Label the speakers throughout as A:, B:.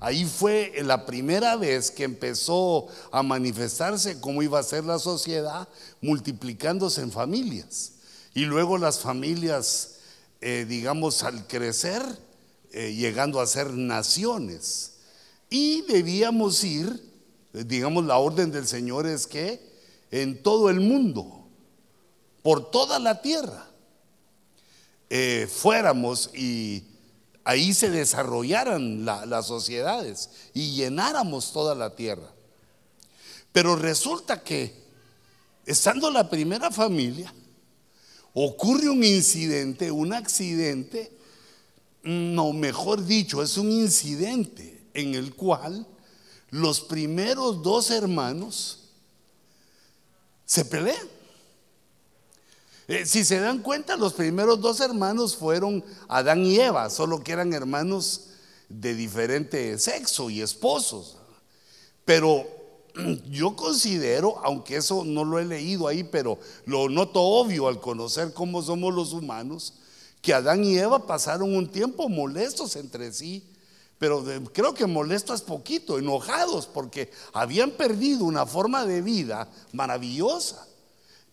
A: Ahí fue la primera vez que empezó a manifestarse cómo iba a ser la sociedad multiplicándose en familias. Y luego las familias, eh, digamos, al crecer, eh, llegando a ser naciones. Y debíamos ir, digamos, la orden del Señor es que en todo el mundo, por toda la tierra, eh, fuéramos y ahí se desarrollaran las sociedades y llenáramos toda la tierra. Pero resulta que, estando la primera familia, ocurre un incidente, un accidente, no, mejor dicho, es un incidente en el cual los primeros dos hermanos se pelean. Eh, si se dan cuenta, los primeros dos hermanos fueron Adán y Eva, solo que eran hermanos de diferente sexo y esposos. Pero yo considero, aunque eso no lo he leído ahí, pero lo noto obvio al conocer cómo somos los humanos, que Adán y Eva pasaron un tiempo molestos entre sí, pero creo que molestos poquito, enojados, porque habían perdido una forma de vida maravillosa.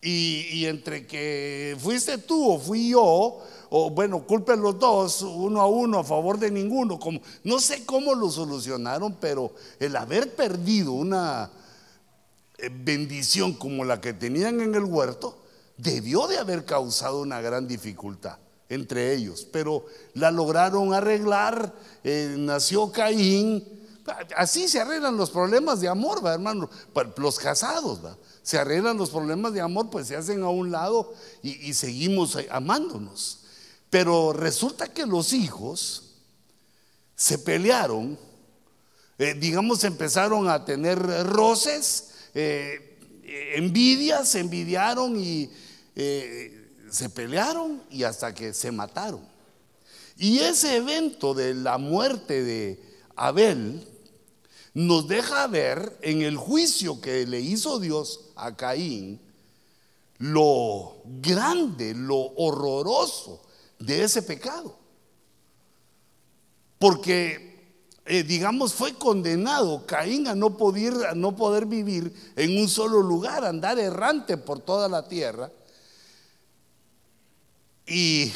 A: Y, entre que fuiste tú o fui yo, o bueno, culpen los dos, uno a uno, a favor de ninguno. Como, no sé cómo lo solucionaron, pero el haber perdido una eh, bendición como la que tenían en el huerto, debió de haber causado una gran dificultad entre ellos. Pero la lograron arreglar, eh, nació Caín. Así se arreglan los problemas de amor, ¿va, hermano? Los casados, ¿va? Se arreglan los problemas de amor, pues se hacen a un lado y, seguimos amándonos. Pero resulta que los hijos se pelearon, eh, digamos, empezaron a tener roces, eh, envidias, se envidiaron y eh, se pelearon y hasta que se mataron. Y ese evento de la muerte de Abel, nos deja ver en el juicio que le hizo Dios a Caín lo grande, lo horroroso de ese pecado. Porque, eh, digamos, fue condenado Caín a no, poder, a no poder vivir en un solo lugar, andar errante por toda la tierra. Y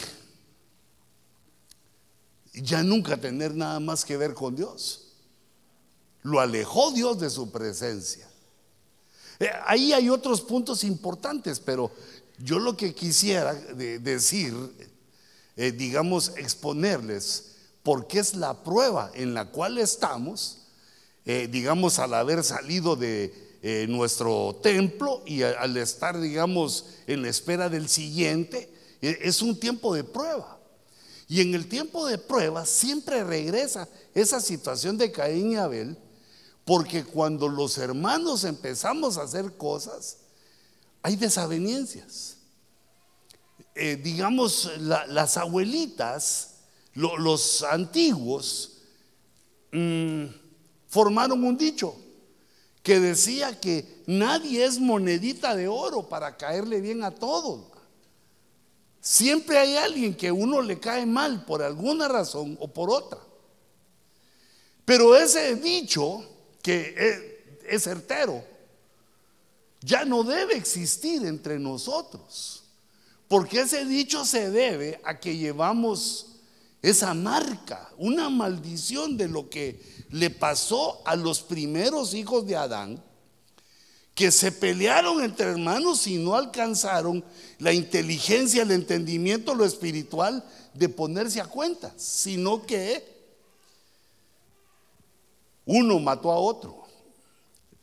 A: ya nunca tener nada más que ver con Dios. Lo alejó Dios de su presencia. Eh, ahí hay otros puntos importantes, pero yo lo que quisiera decir, eh, digamos, exponerles, porque es la prueba en la cual estamos, eh, digamos, al haber salido de nuestro templo y al estar, digamos, en la espera del siguiente, es un tiempo de prueba. Y en el tiempo de prueba siempre regresa esa situación de Caín y Abel, porque cuando los hermanos empezamos a hacer cosas, hay desavenencias. Eh, digamos, las abuelitas, los antiguos, mm, formaron un dicho que decía que nadie es monedita de oro para caerle bien a todos. Siempre hay alguien que uno le cae mal por alguna razón o por otra. Pero ese dicho que es, certero, ya no debe existir entre nosotros. Porque ese dicho se debe a que llevamos esa marca, una maldición de lo que le pasó a los primeros hijos de Adán, que se pelearon entre hermanos y no alcanzaron la inteligencia, el entendimiento, lo espiritual de ponerse a cuentas, sino que uno mató a otro.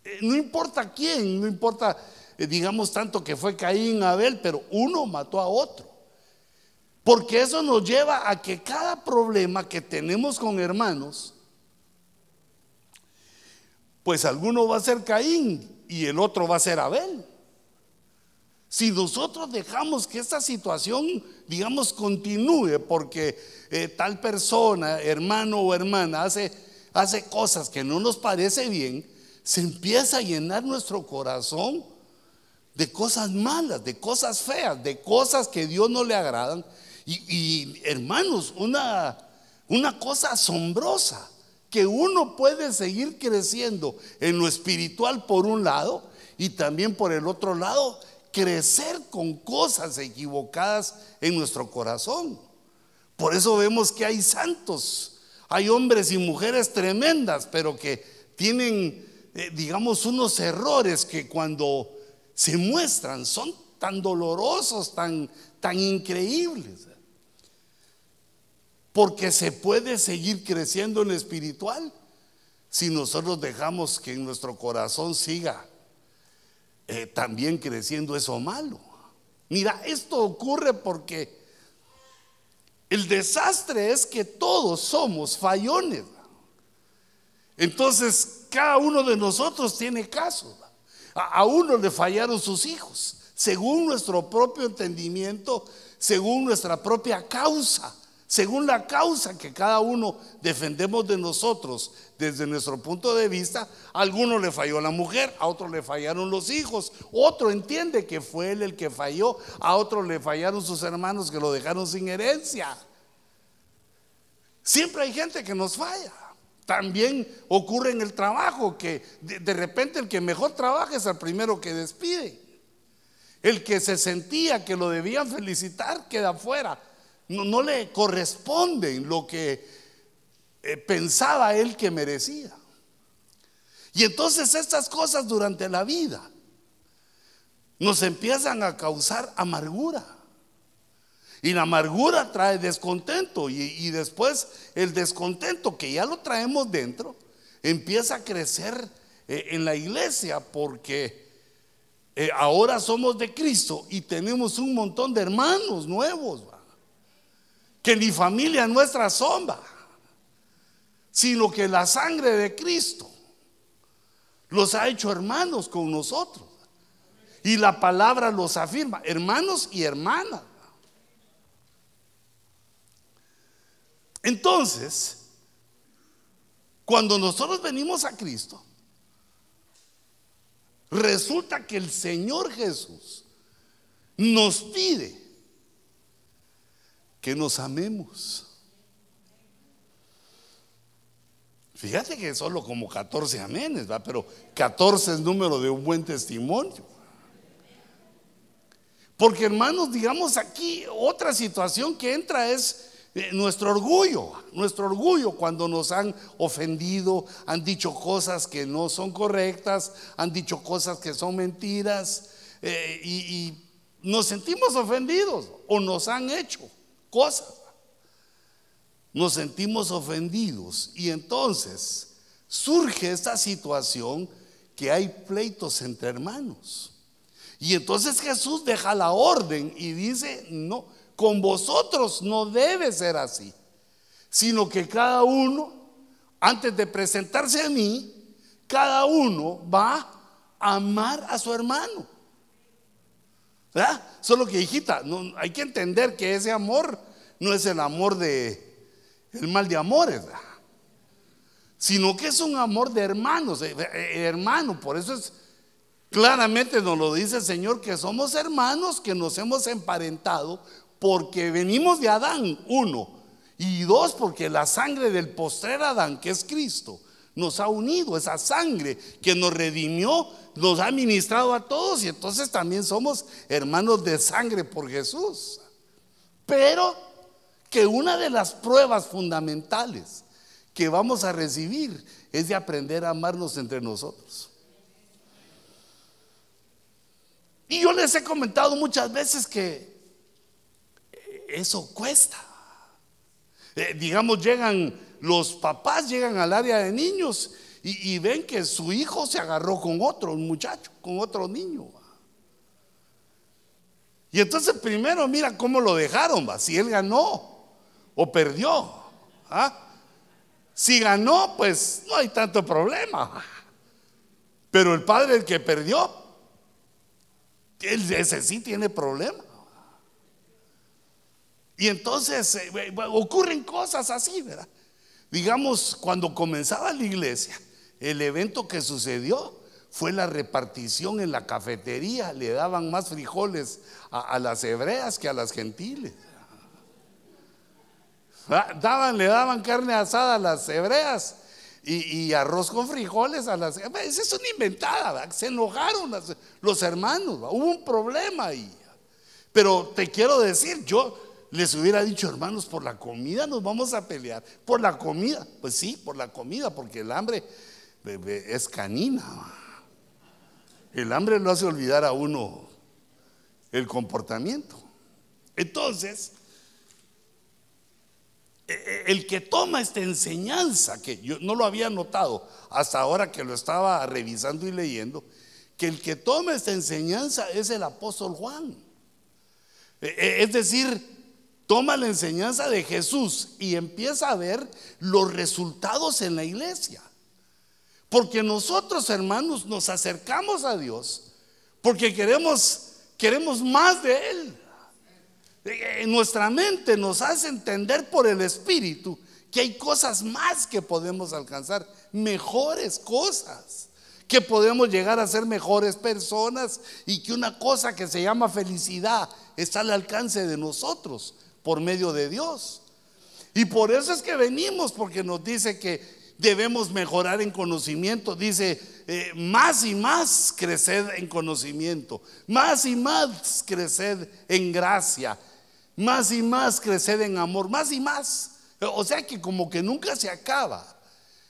A: Eh, no importa quién, no importa, eh, digamos tanto que fue Caín, Abel, pero uno mató a otro. Porque eso nos lleva a que cada problema que tenemos con hermanos, pues alguno va a ser Caín y el otro va a ser Abel. Si nosotros dejamos que esta situación, digamos, continúe porque eh, tal persona, hermano o hermana, hace hace cosas que no nos parece bien, se empieza a llenar nuestro corazón de cosas malas, de cosas feas, de cosas que Dios no le agradan. Y, hermanos, una, una cosa asombrosa que uno puede seguir creciendo en lo espiritual por un lado y también por el otro lado crecer con cosas equivocadas en nuestro corazón. Por eso vemos que hay santos, hay hombres y mujeres tremendas, pero que tienen, eh, digamos, unos errores que cuando se muestran son tan dolorosos, tan, tan increíbles. Porque se puede seguir creciendo en lo espiritual si nosotros dejamos que en nuestro corazón siga eh, también creciendo eso malo. Mira, esto ocurre porque el desastre es que todos somos fallones. Entonces, cada uno de nosotros tiene casos. A, uno le fallaron sus hijos, según nuestro propio entendimiento, según nuestra propia causa según la causa que cada uno defendemos de nosotros desde nuestro punto de vista, a alguno le falló la mujer, a otro le fallaron los hijos, otro entiende que fue él el que falló, a otro le fallaron sus hermanos que lo dejaron sin herencia. Siempre hay gente que nos falla. También ocurre en el trabajo que de, de repente el que mejor trabaja es el primero que despide. El que se sentía que lo debían felicitar queda fuera no, le corresponde lo que eh, pensaba él que merecía. Y entonces estas cosas durante la vida nos empiezan a causar amargura. Y la amargura trae descontento y, después el descontento que ya lo traemos dentro empieza a crecer eh, en la iglesia porque eh, ahora somos de Cristo y tenemos un montón de hermanos nuevos que ni familia nuestra sombra, sino que la sangre de Cristo los ha hecho hermanos con nosotros. Y la palabra los afirma, hermanos y hermanas. Entonces, cuando nosotros venimos a Cristo, resulta que el Señor Jesús nos pide que nos amemos. Fíjate que solo como 14 amenes, ¿va? pero 14 es número de un buen testimonio. Porque hermanos, digamos aquí otra situación que entra es eh, nuestro orgullo, nuestro orgullo cuando nos han ofendido, han dicho cosas que no son correctas, han dicho cosas que son mentiras eh, y nos sentimos ofendidos o nos han hecho cosas. Nos sentimos ofendidos y entonces surge esta situación que hay pleitos entre hermanos. Y entonces Jesús deja la orden y dice, no, con vosotros no debe ser así, sino que cada uno, antes de presentarse a mí, cada uno va a amar a su hermano. ¿Verdad? Solo que, hijita, hay que entender que ese amor no es el amor de el mal de amores, sino que es un amor de hermanos, eh, eh, hermano, por eso es claramente nos lo dice el Señor que somos hermanos que nos hemos emparentado porque venimos de Adán, uno, y dos, porque la sangre del postrer Adán, que es Cristo, nos ha unido, esa sangre que nos redimió, nos ha ministrado a todos y entonces también somos hermanos de sangre por Jesús. Pero que una de las pruebas fundamentales que vamos a recibir es de aprender a amarnos entre nosotros. Y yo les he comentado muchas veces que eso cuesta. Eh, digamos, llegan los papás, llegan al área de niños y, ven que su hijo se agarró con otro muchacho, con otro niño. Y entonces primero mira cómo lo dejaron, si él ganó o perdió. ¿ah? Si ganó, pues no hay tanto problema. Pero el padre, el que perdió, ese sí tiene problema. Y entonces eh, ocurren cosas así, ¿verdad? Digamos, cuando comenzaba la iglesia, el evento que sucedió fue la repartición en la cafetería. Le daban más frijoles a, las hebreas que a las gentiles. Daban, le daban carne asada a las hebreas y, arroz con frijoles a las... Esa es una inventada, se enojaron los hermanos, hubo un problema ahí. Pero te quiero decir, yo les hubiera dicho, hermanos, por la comida nos vamos a pelear. Por la comida, pues sí, por la comida, porque el hambre es canina. El hambre lo hace olvidar a uno el comportamiento. Entonces, e, e, el que toma esta enseñanza, que yo no lo había notado hasta ahora que lo estaba revisando y leyendo, que el que toma esta enseñanza es el apóstol Juan. E, es decir, toma la enseñanza de Jesús y empieza a ver los resultados en la iglesia. Porque nosotros, hermanos, nos acercamos a Dios porque queremos, queremos más de Él. En nuestra mente nos hace entender por el Espíritu que hay cosas más que podemos alcanzar, mejores cosas, que podemos llegar a ser mejores personas y que una cosa que se llama felicidad está al alcance de nosotros por medio de Dios. Y por eso es que venimos, porque nos dice que debemos mejorar en conocimiento. Dice, eh, más y más creced en conocimiento, más y más creced en gracia, más y más creced en amor, más y más. O sea que como que nunca se acaba.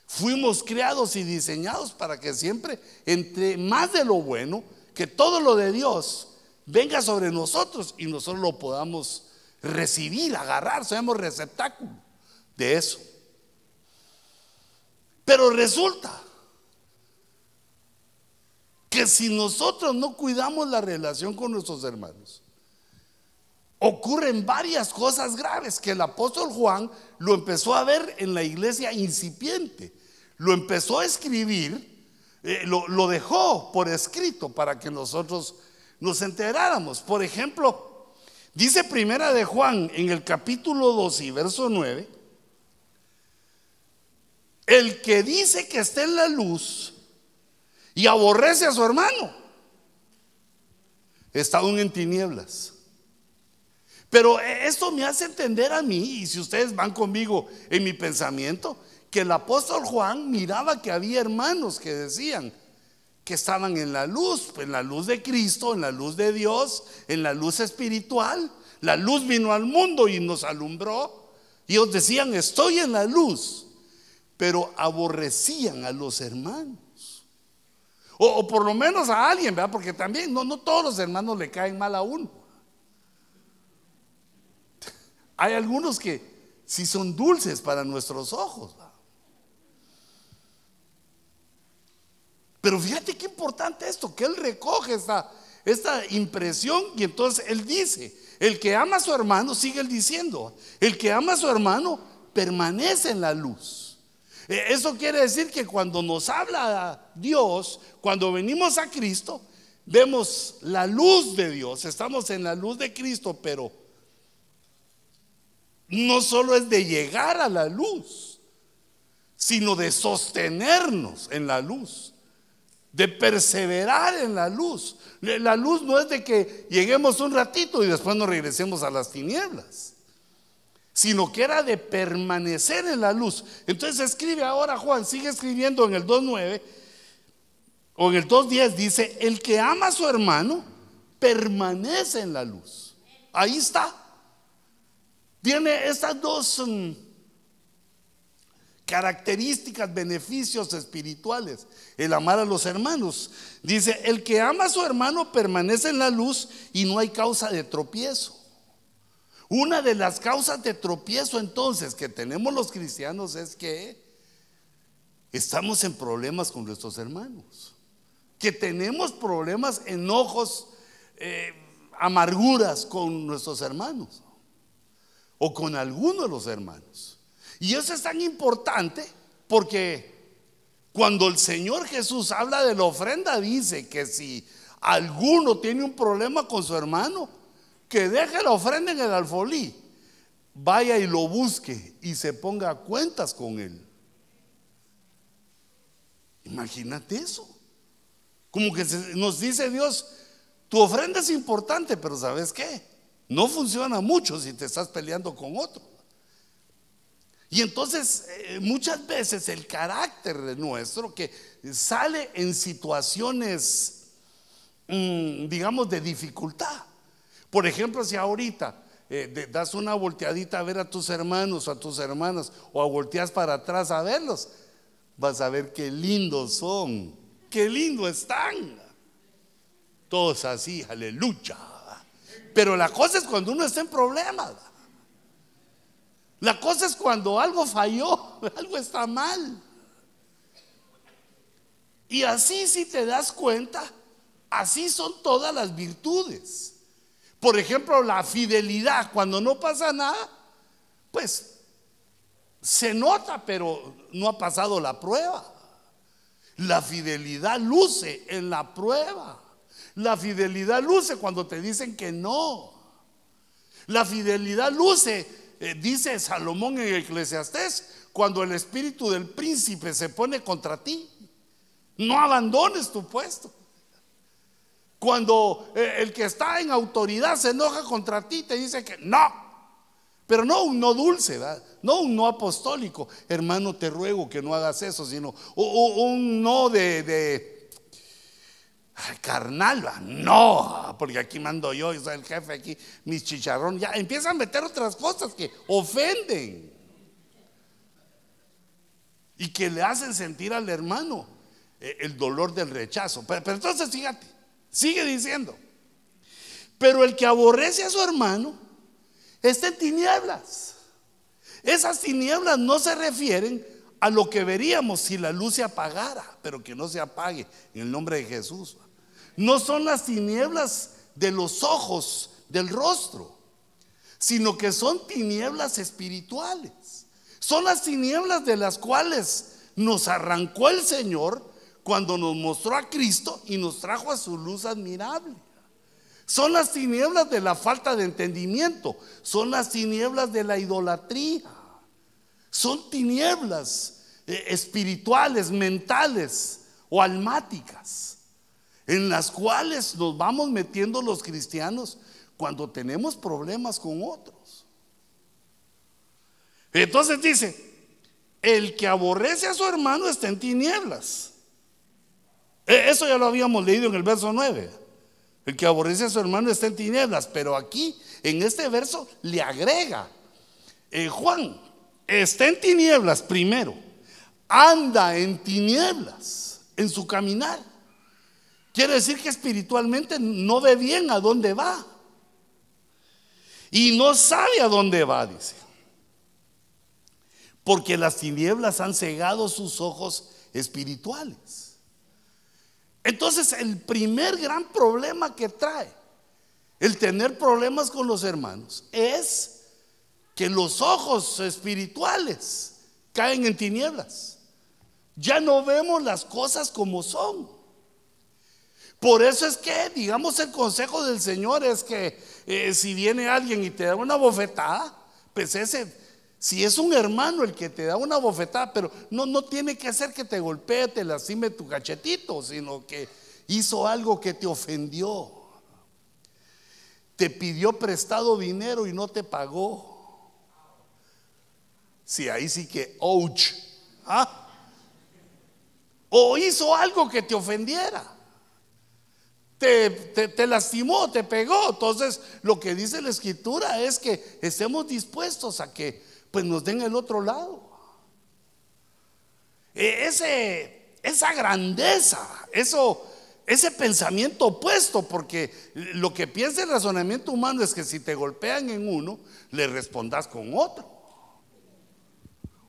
A: Fuimos creados y diseñados para que siempre, entre más de lo bueno, que todo lo de Dios venga sobre nosotros y nosotros lo podamos recibir, agarrar, seamos receptáculo de eso. Pero resulta que si nosotros no cuidamos la relación con nuestros hermanos, ocurren varias cosas graves que el apóstol Juan lo empezó a ver en la iglesia incipiente. Lo empezó a escribir, eh, lo, lo dejó por escrito para que nosotros nos enteráramos. Por ejemplo, Dice primera de Juan en el capítulo 2 y verso 9, el que dice que está en la luz y aborrece a su hermano, está aún en tinieblas. Pero esto me hace entender a mí, y si ustedes van conmigo en mi pensamiento, que el apóstol Juan miraba que había hermanos que decían, que estaban en la luz, en la luz de Cristo, en la luz de Dios, en la luz espiritual. La luz vino al mundo y nos alumbró. Y ellos decían, estoy en la luz, pero aborrecían a los hermanos. O, por lo menos a alguien, ¿verdad? Porque también no, no todos los hermanos le caen mal a uno. Hay algunos que sí son dulces para nuestros ojos. Pero fíjate qué importante esto, que Él recoge esta, esta impresión y entonces Él dice, el que ama a su hermano, sigue Él diciendo, el que ama a su hermano permanece en la luz. E, eso quiere decir que cuando nos habla Dios, cuando venimos a Cristo, vemos la luz de Dios, estamos en la luz de Cristo, pero no solo es de llegar a la luz, sino de sostenernos en la luz de perseverar en la luz. La luz no es de que lleguemos un ratito y después nos regresemos a las tinieblas, sino que era de permanecer en la luz. Entonces escribe ahora Juan, sigue escribiendo en el 2.9 o en el 2.10, dice, el que ama a su hermano permanece en la luz. Ahí está. Tiene estas dos... Características, beneficios espirituales, el amar a los hermanos. Dice, el que ama a su hermano permanece en la luz y no hay causa de tropiezo. Una de las causas de tropiezo entonces que tenemos los cristianos es que estamos en problemas con nuestros hermanos, que tenemos problemas, enojos, eh, amarguras con nuestros hermanos o con alguno de los hermanos. Y eso es tan importante porque cuando el Señor Jesús habla de la ofrenda, dice que si alguno tiene un problema con su hermano, que deje la ofrenda en el alfolí, vaya y lo busque y se ponga a cuentas con él. Imagínate eso. Como que nos dice Dios, tu ofrenda es importante, pero ¿sabes qué? No funciona mucho si te estás peleando con otro. Y entonces eh, muchas veces el carácter nuestro que sale en situaciones, mm, digamos, de dificultad. Por ejemplo, si ahorita eh, das una volteadita a ver a tus hermanos o a tus hermanas o a volteas para atrás a verlos, vas a ver qué lindos son, qué lindo están. Todos así, aleluya. Pero la cosa es cuando uno está en problemas. La cosa es cuando algo falló, algo está mal. Y así si te das cuenta, así son todas las virtudes. Por ejemplo, la fidelidad, cuando no pasa nada, pues se nota, pero no ha pasado la prueba. La fidelidad luce en la prueba. La fidelidad luce cuando te dicen que no. La fidelidad luce, eh, dice Salomón en Eclesiastés, cuando el espíritu del príncipe se pone contra ti. No abandones tu puesto. Cuando eh, el que está en autoridad se enoja contra ti, te dice que no. Pero no un no dulce, no un no apostólico. Hermano, te ruego que no hagas eso, sino un no de, carnal. No, porque aquí mando yo, y soy el jefe aquí, mis chicharrones. Ya empiezan a meter otras cosas que ofenden y que le hacen sentir al hermano eh, el dolor del rechazo. pero entonces fíjate. Sigue diciendo. Pero el que aborrece a su hermano está en tinieblas. Esas tinieblas no se refieren a lo que veríamos si la luz se apagara, pero que no se apague en el nombre de Jesús. No son las tinieblas de los ojos, del rostro, sino que son tinieblas espirituales. Son las tinieblas de las cuales nos arrancó el Señor cuando nos mostró a Cristo y nos trajo a su luz admirable. Son las tinieblas de la falta de entendimiento, son las tinieblas de la idolatría, son tinieblas eh, espirituales, mentales o almáticas, en las cuales nos vamos metiendo los cristianos cuando tenemos problemas con otros. Entonces dice, el que aborrece a su hermano está en tinieblas. E, eso ya lo habíamos leído en el verso 9. El que aborrece a su hermano está en tinieblas, pero aquí en este verso le agrega, eh, Juan, está en tinieblas primero, anda en tinieblas en su caminar. Quiere decir que espiritualmente no ve bien a dónde va. Y no sabe a dónde va, dice. Porque las tinieblas han cegado sus ojos espirituales. Entonces el primer gran problema que trae el tener problemas con los hermanos es que los ojos espirituales caen en tinieblas. Ya no vemos las cosas como son. Por eso es que, digamos, el consejo del Señor es que eh, si viene alguien y te da una bofetada, pues ese si es un hermano el que te da una bofetada, pero no, no tiene que hacer que te golpee, te lastime tu cachetito, sino que hizo algo que te ofendió. Te pidió prestado dinero y no te pagó. Si ahí sí que, ouch. ¿ah? O hizo algo que te ofendiera. Te, te, te, lastimó, te pegó. Entonces, lo que dice la escritura es que estemos dispuestos a que pues nos den el otro lado. E, ese, esa grandeza, eso, ese pensamiento opuesto, porque lo que piensa el razonamiento humano es que si te golpean en uno, le respondas con otro.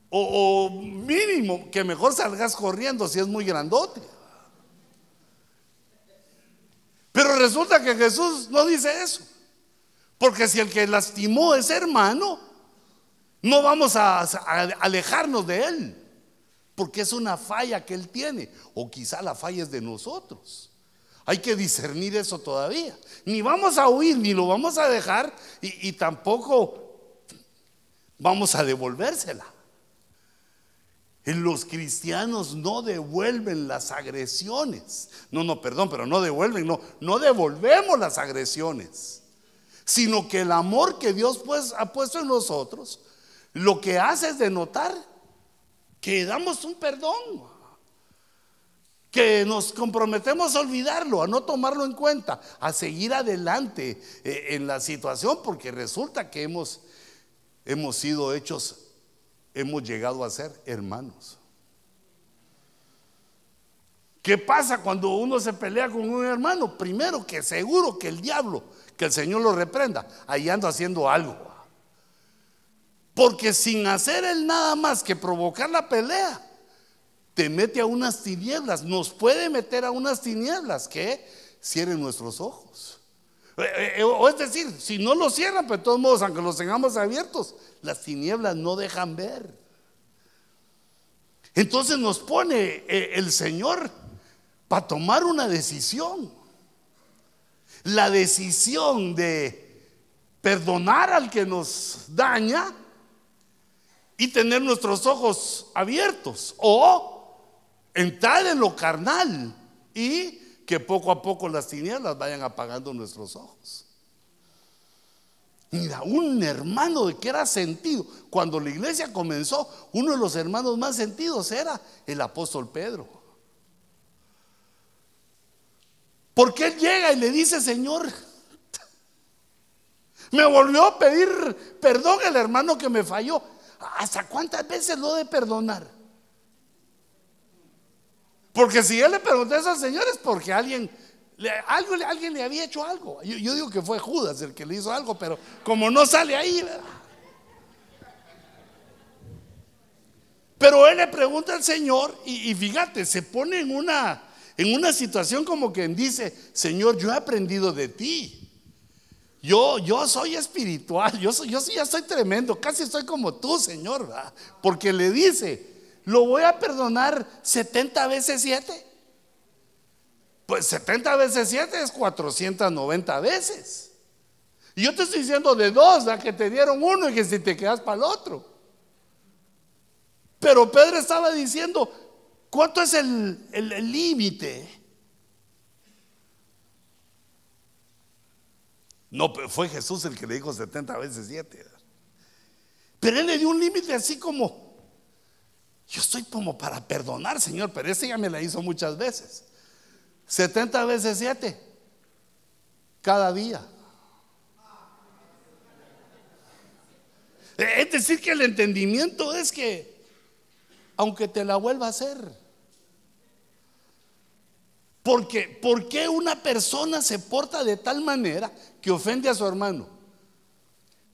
A: O, o mínimo, que mejor salgas corriendo si es muy grandote. Pero resulta que Jesús no dice eso. Porque si el que lastimó es hermano, no vamos a, alejarnos de Él, porque es una falla que Él tiene, o quizá la falla es de nosotros. Hay que discernir eso todavía. Ni vamos a huir, ni lo vamos a dejar, y, y tampoco vamos a devolvérsela. Los cristianos no devuelven las agresiones. No, no, perdón, pero no devuelven, no, no devolvemos las agresiones. Sino que el amor que Dios pues, ha puesto en nosotros lo que hace es denotar que damos un perdón, que nos comprometemos a olvidarlo, a no tomarlo en cuenta, a seguir adelante eh, en la situación, porque resulta que hemos, hemos sido hechos, hemos llegado a ser hermanos. ¿Qué pasa cuando uno se pelea con un hermano? Primero que seguro que el diablo, que el Señor lo reprenda, ahí anda haciendo algo. Porque sin hacer él nada más que provocar la pelea, te mete a unas tinieblas, nos puede meter a unas tinieblas que cierren nuestros ojos. Eh, eh, eh, o es decir, si no los cierran, pero de todos modos, aunque los tengamos abiertos, las tinieblas no dejan ver. Entonces nos pone el Señor para tomar una decisión. La decisión de perdonar al que nos daña y tener nuestros ojos abiertos o entrar en lo carnal y que poco a poco las tinieblas vayan apagando nuestros ojos. Mira, un hermano de que era sentido. Cuando la iglesia comenzó, uno de los hermanos más sentidos era el apóstol Pedro. Porque él llega y le dice, Señor, me volvió a pedir perdón el hermano que me falló. ¿Hasta cuántas veces lo de perdonar? Porque si él le preguntó a esos señores, porque alguien, algo, alguien le había hecho algo. Yo, digo que fue Judas el que le hizo algo, pero como no sale ahí, Pero él le pregunta al Señor y fíjate, se pone en una en una situación como quien dice, Señor, yo he aprendido de ti. Yo, yo soy espiritual, yo, soy, yo ya soy tremendo, casi estoy como tú, Señor, porque le dice, lo voy a perdonar 70 veces 7. Pues 70 veces 7 es 490 veces. Y yo te estoy diciendo de dos, a que te dieron uno y que si te quedas para el otro. Pero Pedro estaba diciendo, ¿Cuánto es el límite? no, fue Jesús el que le dijo 70 veces 7. Pero él le dio un límite así como, yo estoy como para perdonar, Señor, pero ese ya me la hizo muchas veces. 70 veces 7, cada día. Es decir, que el entendimiento es que aunque te la vuelva a hacer. Porque, ¿por qué una persona se porta de tal manera que ofende a su hermano?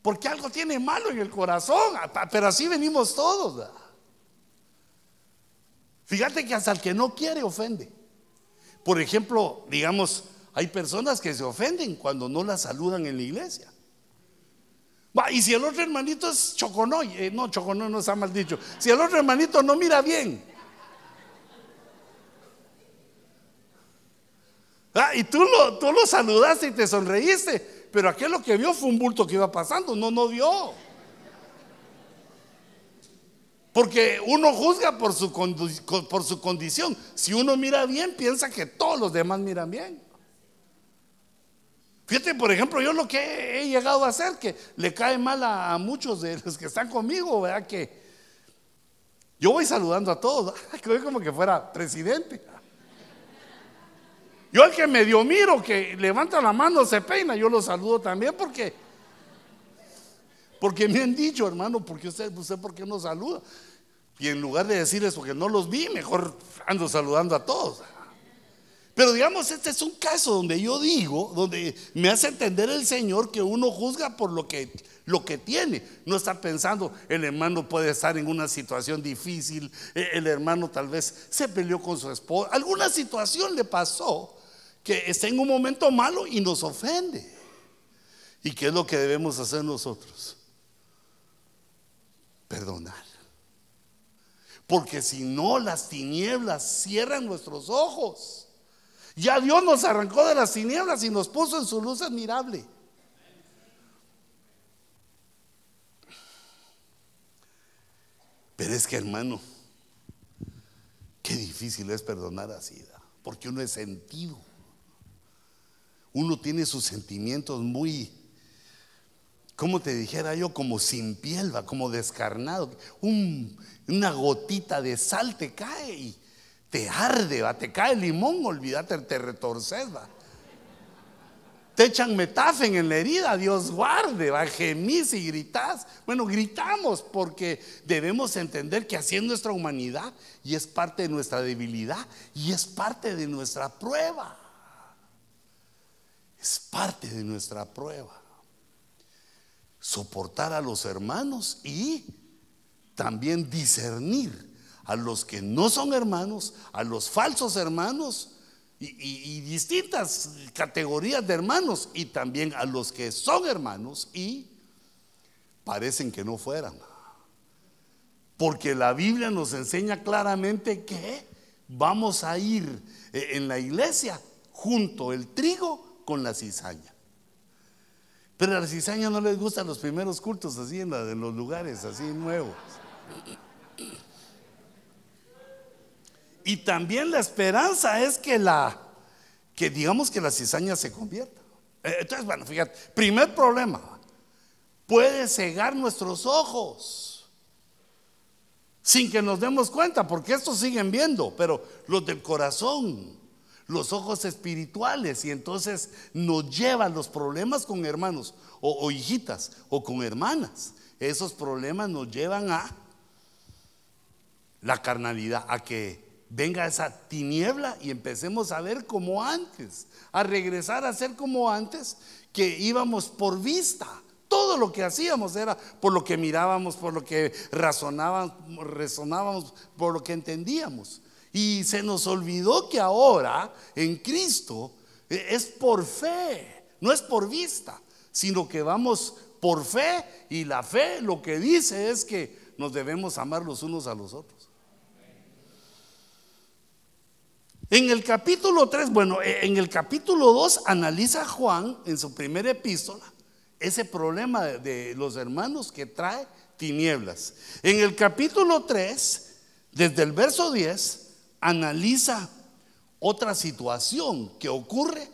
A: Porque algo tiene malo en el corazón, pero así venimos todos. Fíjate que hasta el que no quiere ofende. Por ejemplo, digamos, hay personas que se ofenden cuando no la saludan en la iglesia y si el otro hermanito es choconoy, eh, no, choconoy no está mal dicho. Si el otro hermanito no mira bien. Ah, y tú lo, tú lo saludaste y te sonreíste, pero aquel lo que vio fue un bulto que iba pasando, no, no vio. Porque uno juzga por su, por su condición. Si uno mira bien, piensa que todos los demás miran bien. Fíjate, por ejemplo, yo lo que he llegado a hacer, que le cae mal a, muchos de los que están conmigo, ¿verdad? Que yo voy saludando a todos, que como que fuera presidente. Yo el que medio miro, que levanta la mano, se peina, yo lo saludo también porque, porque me han dicho, hermano, porque usted, usted por qué no saluda? Y en lugar de decirles porque no los vi, mejor ando saludando a todos. Pero digamos, este es un caso donde yo digo, donde me hace entender el Señor que uno juzga por lo que, lo que tiene. No está pensando, el hermano puede estar en una situación difícil, e, el hermano tal vez se peleó con su esposa, alguna situación le pasó que está en un momento malo y nos ofende. ¿Y qué es lo que debemos hacer nosotros? Perdonar. Porque si no, las tinieblas cierran nuestros ojos. Ya Dios nos arrancó de las tinieblas y nos puso en su luz admirable. Pero es que hermano, qué difícil es perdonar así, porque uno es sentido. Uno tiene sus sentimientos muy, como te dijera yo, como sin piel, como descarnado. una gotita de sal te cae y te arde, ¿va? te cae el limón, olvídate, te retorces. ¿va? Te echan metafen en la herida, Dios guarde, va, gemís y gritás. Bueno, gritamos porque debemos entender que así es nuestra humanidad y es parte de nuestra debilidad y es parte de nuestra prueba. Es parte de nuestra prueba. Soportar a los hermanos y también discernir a los que no son hermanos, a los falsos hermanos y, distintas categorías de hermanos y también a los que son hermanos y parecen que no fueran. Porque la Biblia nos enseña claramente que vamos a ir eh, en la iglesia junto el trigo con la cizaña. Pero a la cizaña no les gustan los primeros cultos así en, en los lugares así nuevos. Y también la esperanza es que la, que digamos que la cizaña se convierta. Eh, entonces, bueno, fíjate, primer problema, puede cegar nuestros ojos sin que nos demos cuenta, porque estos siguen viendo, pero los del corazón, los ojos espirituales, y entonces nos llevan los problemas con hermanos o, hijitas o con hermanas. Esos problemas nos llevan a la carnalidad, a que venga esa tiniebla y empecemos a ver como antes, a regresar a ser como antes, que íbamos por vista. Todo lo que hacíamos era por lo que mirábamos, por lo que razonábamos, resonábamos, por lo que entendíamos. Y se nos olvidó que ahora en Cristo eh, es por fe, no es por vista, sino que vamos por fe y la fe lo que dice es que nos debemos amar los unos a los otros. En el capítulo 3, bueno, e, en el capítulo 2 analiza Juan en su primera epístola ese problema de, los hermanos que trae tinieblas. En el capítulo 3, desde el verso 10, analiza otra situación que ocurre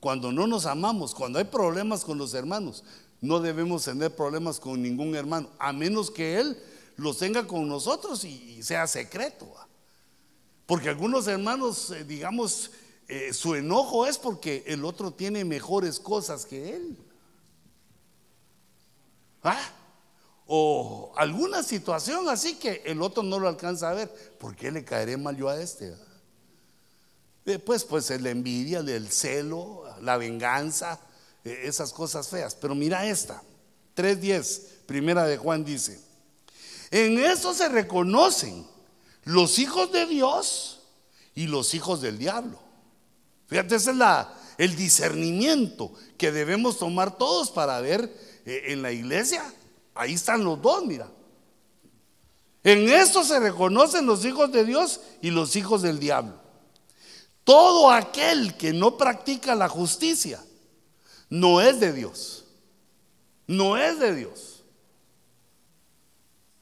A: cuando no nos amamos, cuando hay problemas con los hermanos. No debemos tener problemas con ningún hermano, a menos que Él los tenga con nosotros y sea secreto. Porque algunos hermanos, eh, digamos, eh, su enojo es porque el otro tiene mejores cosas que él. ¿Ah? O alguna situación así que el otro no lo alcanza a ver. ¿Por qué le caeré mal yo a este? Después, pues la envidia, el celo, la venganza, eh, esas cosas feas. Pero mira esta, 3.10, primera de Juan dice, en eso se reconocen los hijos de Dios y los hijos del diablo. Fíjate, ese es la, el discernimiento que debemos tomar todos para ver eh, en la iglesia. Ahí están los dos, mira. En esto se reconocen los hijos de Dios y los hijos del diablo. Todo aquel que no practica la justicia no es de Dios. No es de Dios.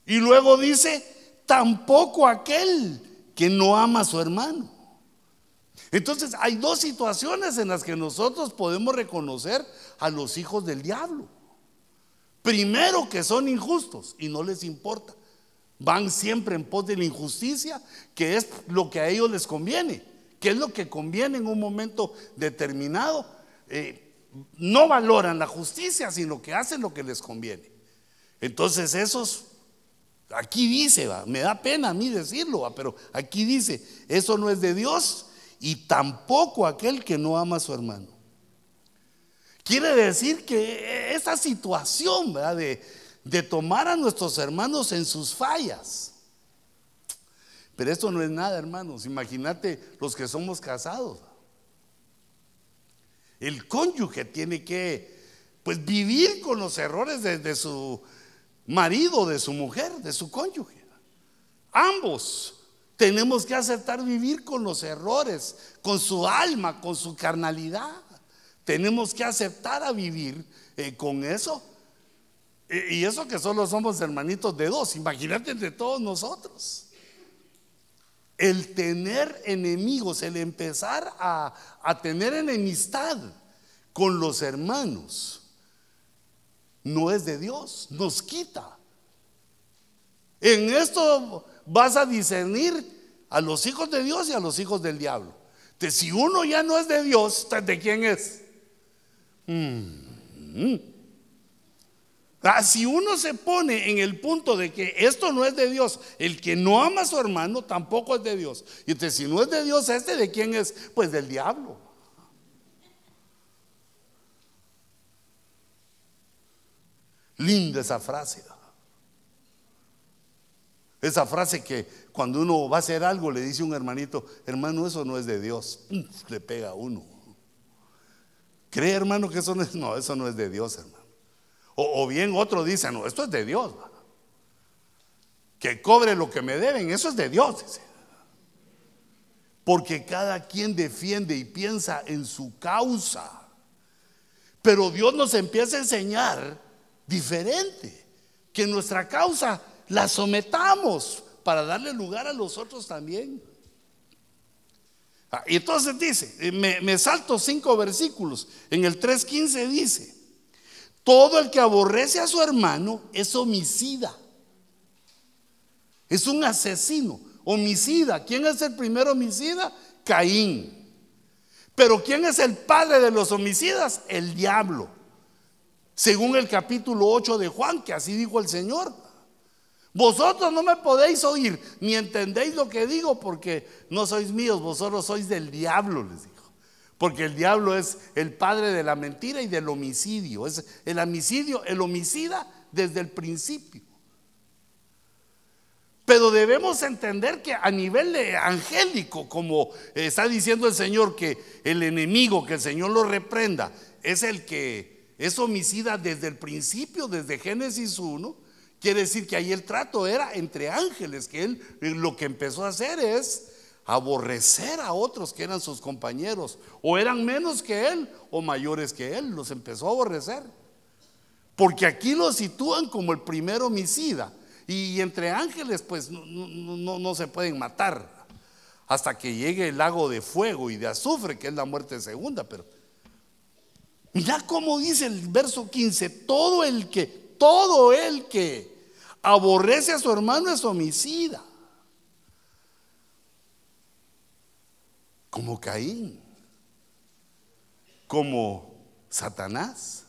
A: Y luego dice, tampoco aquel que no ama a su hermano. Entonces hay dos situaciones en las que nosotros podemos reconocer a los hijos del diablo. Primero que son injustos y no les importa. Van siempre en pos de la injusticia, que es lo que a ellos les conviene, que es lo que conviene en un momento determinado. Eh, no valoran la justicia, sino que hacen lo que les conviene. Entonces esos Aquí dice, me da pena a mí decirlo, pero aquí dice, eso no es de Dios y tampoco aquel que no ama a su hermano. Quiere decir que esa situación De, de tomar a nuestros hermanos en sus fallas. Pero esto no es nada, hermanos. Imagínate los que somos casados. El cónyuge tiene que pues vivir con los errores de su marido de su mujer, de su cónyuge. Ambos tenemos que aceptar vivir con los errores, con su alma, con su carnalidad. Tenemos que aceptar a vivir eh, con eso. y eso que solo somos hermanitos de dos, imagínate de todos nosotros. El tener enemigos, el empezar a, a tener enemistad con los hermanos no es de Dios, nos quita. En esto vas a discernir a los hijos de Dios y a los hijos del diablo. Entonces, si uno ya no es de Dios, ¿de quién es? Mm. Ah, si uno se pone en el punto de que esto no es de Dios, el que no ama a su hermano tampoco es de Dios. Y si no es de Dios, ¿este de quién es? Pues del diablo. Linda esa frase. Esa frase que cuando uno va a hacer algo le dice un hermanito, hermano, eso no es de Dios. le pega a uno. ¿Cree, hermano, que eso no es? Eso no es de Dios, hermano. O, bien otro dice, no, esto es de Dios. Que cobre lo que me deben, eso es de Dios. Porque cada quien defiende y piensa en su causa. Pero Dios nos empieza a enseñar diferente. Que nuestra causa la sometamos para darle lugar a los otros también. Ah, y entonces dice, eh, me, me salto cinco versículos. En el 3.15 dice, todo el que aborrece a su hermano es homicida. Es un asesino, homicida. ¿Quién es el primer homicida? Caín. Pero ¿quién es el padre de los homicidas? El diablo. Según el capítulo 8 de Juan, que así dijo el Señor. Vosotros no me podéis oír, ni entendéis lo que digo, porque no sois míos, vosotros sois del diablo, les dijo. Porque el diablo es el padre de la mentira y del homicidio. Es el homicidio, el homicida desde el principio. Pero debemos entender que a nivel angélico, como está diciendo el Señor, que el enemigo, que el Señor lo reprenda, es el que es homicida desde el principio, desde Génesis 1. Quiere decir que ahí el trato era entre ángeles, que él lo que empezó a hacer es aborrecer a otros que eran sus compañeros, o eran menos que él o mayores que él, los empezó a aborrecer. Porque aquí lo sitúan como el primer homicida. Y entre ángeles pues no, no, no se pueden matar hasta que llegue el lago de fuego y de azufre, que es la muerte segunda, pero Mira cómo dice el verso 15, todo el que, todo el que aborrece a su hermano es homicida. Como Caín, como Satanás.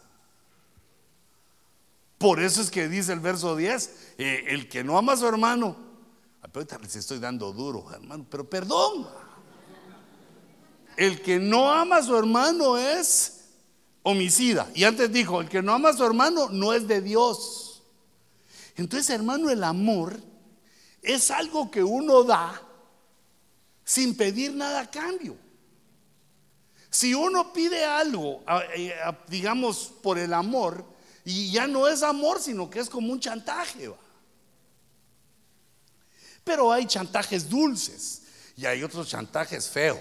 A: Por eso es que dice el verso 10, eh, el que no ama a su hermano, ahorita les estoy dando duro, hermano, pero perdón. El que no ama a su hermano es homicida. Y antes dijo, el que no ama a su hermano no es de Dios. Entonces, hermano, el amor es algo que uno da sin pedir nada a cambio. Si uno pide algo, eh, digamos, por el amor, y ya no es amor, sino que es como un chantaje. Pero hay chantajes dulces y hay otros chantajes feos.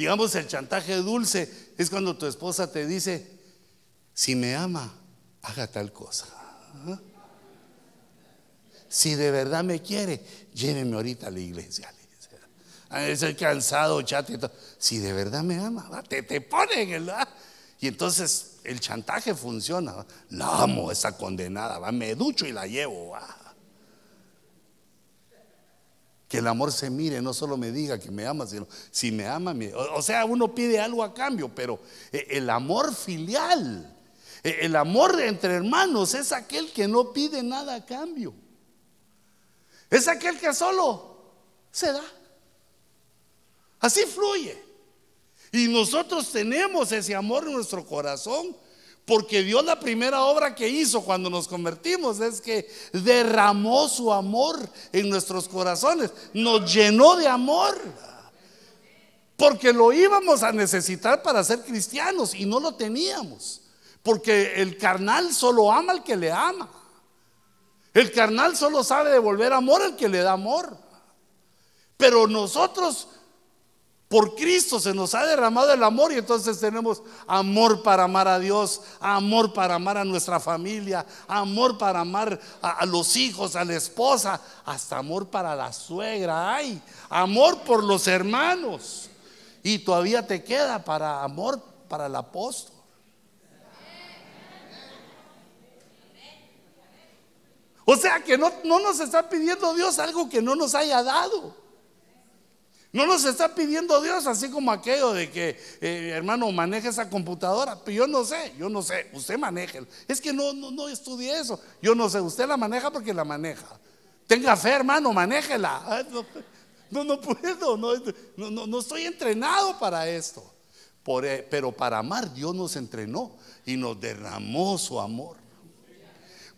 A: Digamos, el chantaje dulce es cuando tu esposa te dice, si me ama, haga tal cosa. Si de verdad me quiere, lléveme ahorita a la iglesia. Estoy cansado, chato y todo. Si de verdad me ama, te, te ponen el... Y entonces el chantaje funciona. La amo, esa condenada, ¿va? me ducho y la llevo. Que el amor se mire, no solo me diga que me ama, sino si me ama, o sea, uno pide algo a cambio, pero eh, el amor filial, eh, el amor entre hermanos es aquel que no pide nada a cambio. Es aquel que solo se da. Así fluye. Y nosotros tenemos ese amor en nuestro corazón porque Dios la primera obra que hizo cuando nos convertimos es que derramó su amor en nuestros corazones, nos llenó de amor. Porque lo íbamos a necesitar para ser cristianos y no lo teníamos. Porque el carnal solo ama al que le ama. El carnal solo sabe devolver amor al que le da amor. Pero nosotros por Cristo se nos ha derramado el amor y entonces tenemos amor para amar a Dios, amor para amar a nuestra familia, amor para amar a, los hijos, a la esposa, hasta amor para la suegra. Ay, amor por los hermanos. Y todavía te queda para amor para el apóstol. O sea que no, no nos está pidiendo Dios algo que no nos haya dado. No nos está pidiendo Dios así como aquello de que, eh, hermano, maneje esa computadora. Yo no sé, yo no sé, usted maneje. Es que no, no, no estudié eso. Yo no sé, usted la maneja porque la maneja. Tenga fe, hermano, manéjela. No, no puedo, no, no, no estoy entrenado para esto. Eh, pero para amar Dios nos entrenó y nos derramó su amor.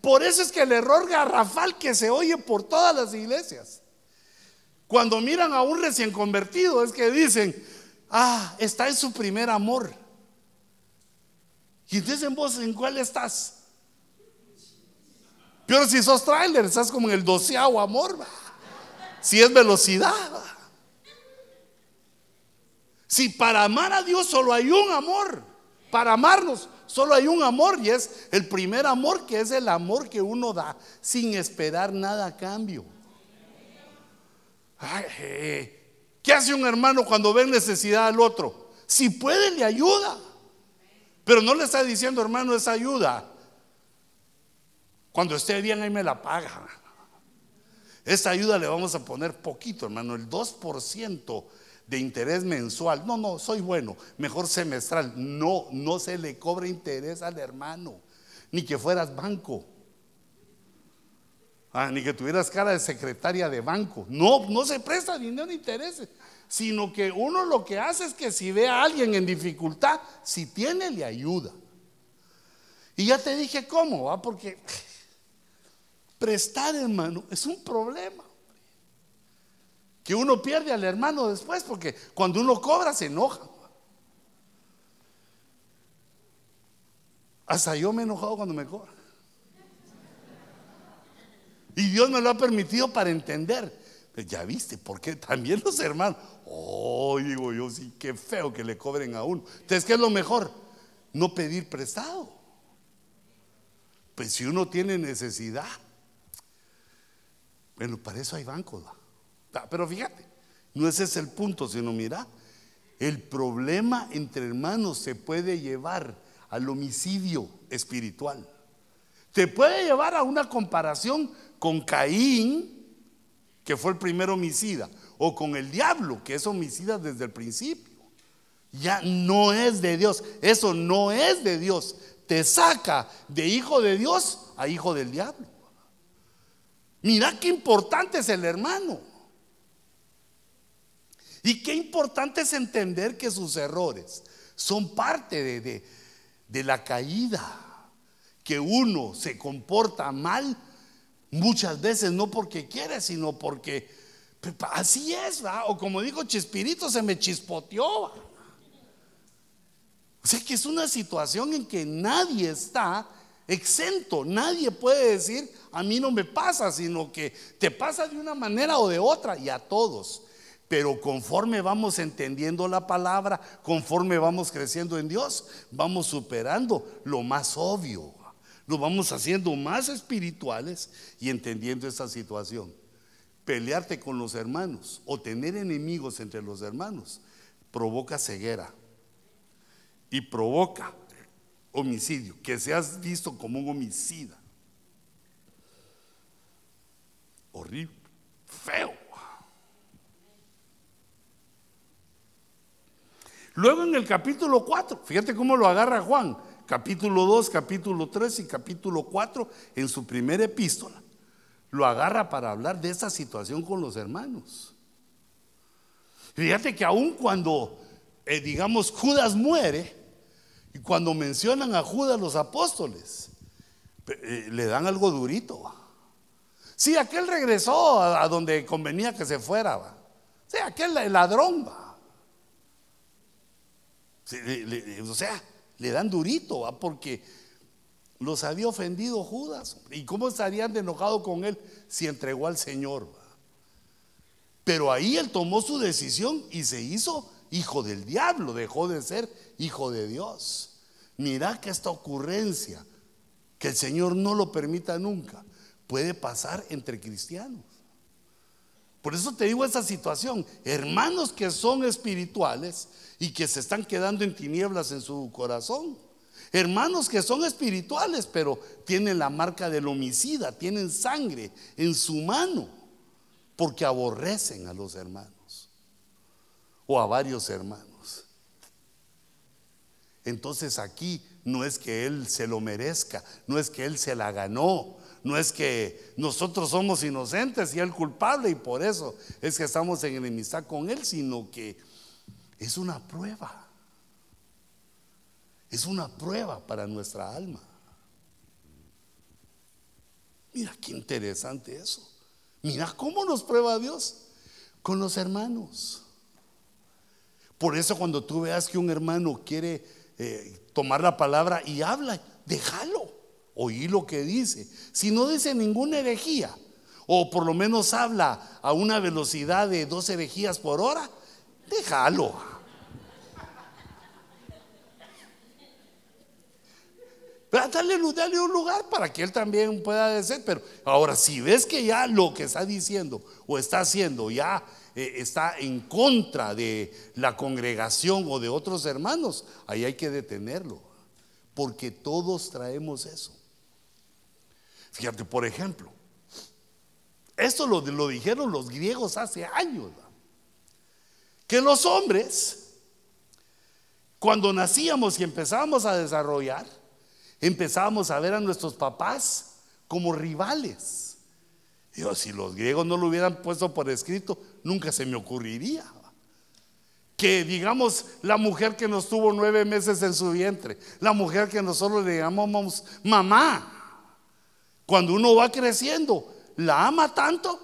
A: Por eso es que el error garrafal que se oye por todas las iglesias cuando miran a un recién convertido es que dicen, ah, está en su primer amor. Y dicen vos, ¿en cuál estás? Pero si sos trailer, estás como en el doceavo amor. Si es velocidad. Si para amar a Dios solo hay un amor, para amarnos solo hay un amor y es el primer amor que es el amor que uno da sin esperar nada a cambio. ¿Qué hace un hermano cuando ve necesidad al otro? Si puede, le ayuda. Pero no le está diciendo, hermano, esa ayuda. Cuando esté bien, ahí me la paga. Esa ayuda le vamos a poner poquito, hermano, el 2% de interés mensual. No, no, soy bueno, mejor semestral. No, no se le cobra interés al hermano, ni que fueras banco. Ah, ni que tuvieras cara de secretaria de banco. No, no se presta dinero ni intereses. Sino que uno lo que hace es que si ve a alguien en dificultad, si tiene, le ayuda. Y ya te dije cómo, ¿va? Porque prestar, hermano, es un problema. Que uno pierde al hermano después, porque cuando uno cobra se enoja. Hasta yo me he enojado cuando me cobra. Y Dios me lo ha permitido para entender. Ya viste, porque también los hermanos, oh, digo yo, sí, qué feo que le cobren a uno. Entonces, ¿qué es lo mejor? No pedir prestado. Pues si uno tiene necesidad, bueno, para eso hay bancos. Ah, pero fíjate, no ese es el punto, sino mira, el problema entre hermanos se puede llevar al homicidio espiritual. Te puede llevar a una comparación con Caín, que fue el primer homicida, o con el diablo, que es homicida desde el principio. Ya no es de Dios, eso no es de Dios. Te saca de hijo de Dios a hijo del diablo. Mira qué importante es el hermano. Y qué importante es entender que sus errores son parte de, de, de la caída. Que uno se comporta mal Muchas veces no porque quiere, sino porque pues, así es. O como dijo Chespirito, se me chispoteó. O sea que es una situación en que nadie está exento. Nadie puede decir, a mí no me pasa, sino que te pasa de una manera o de otra y a todos. Pero conforme vamos entendiendo la palabra, conforme vamos creciendo en Dios, vamos superando lo más obvio. Nos vamos haciendo más espirituales y entendiendo esta situación. Pelearte con los hermanos o tener enemigos entre los hermanos provoca ceguera y provoca homicidio, que seas visto como un homicida. Horrible, feo. Luego en el capítulo 4, fíjate cómo lo agarra Juan capítulo 2, capítulo 3 y capítulo 4 en su primera epístola. Lo agarra para hablar de esa situación con los hermanos. Fíjate que aun cuando, eh, digamos, Judas muere, y cuando mencionan a Judas los apóstoles, eh, le dan algo durito. Sí, aquel regresó a, donde convenía que se fuera. Sí, aquel ladrón. O sea, le dan durito, porque los había ofendido Judas. ¿Y cómo estarían de enojado con él si entregó al Señor? Pero ahí él tomó su decisión y se hizo hijo del diablo, dejó de ser hijo de Dios. Mira que esta ocurrencia, que el Señor no lo permita nunca, puede pasar entre cristianos. Por eso te digo esa situación. Hermanos que son espirituales y que se están quedando en tinieblas en su corazón. Hermanos que son espirituales, pero tienen la marca del homicida, tienen sangre en su mano, porque aborrecen a los hermanos o a varios hermanos. Entonces aquí no es que él se lo merezca, no es que él se la ganó, no es que nosotros somos inocentes y él culpable y por eso es que estamos en enemistad con él, sino que es una prueba. Es una prueba para nuestra alma. Mira qué interesante eso. Mira cómo nos prueba Dios con los hermanos. Por eso cuando tú veas que un hermano quiere eh, tomar la palabra y habla, déjalo, oí lo que dice. Si no dice ninguna herejía, o por lo menos habla a una velocidad de dos herejías por hora, déjalo. Dale, dale, un lugar para que él también pueda decir. Pero ahora, si ves que ya lo que está diciendo o está haciendo ya eh, está en contra de la congregación o de otros hermanos, ahí hay que detenerlo. Porque todos traemos eso. Fíjate, por ejemplo, esto lo, lo dijeron los griegos hace años. Que los hombres, cuando nacíamos y empezábamos a desarrollar, empezábamos a ver a nuestros papás como rivales. Digo, si los griegos no lo hubieran puesto por escrito, nunca se me ocurriría. Que digamos la mujer que nos tuvo nueve meses en su vientre, la mujer que nosotros le llamamos mamá, cuando uno va creciendo, la ama tanto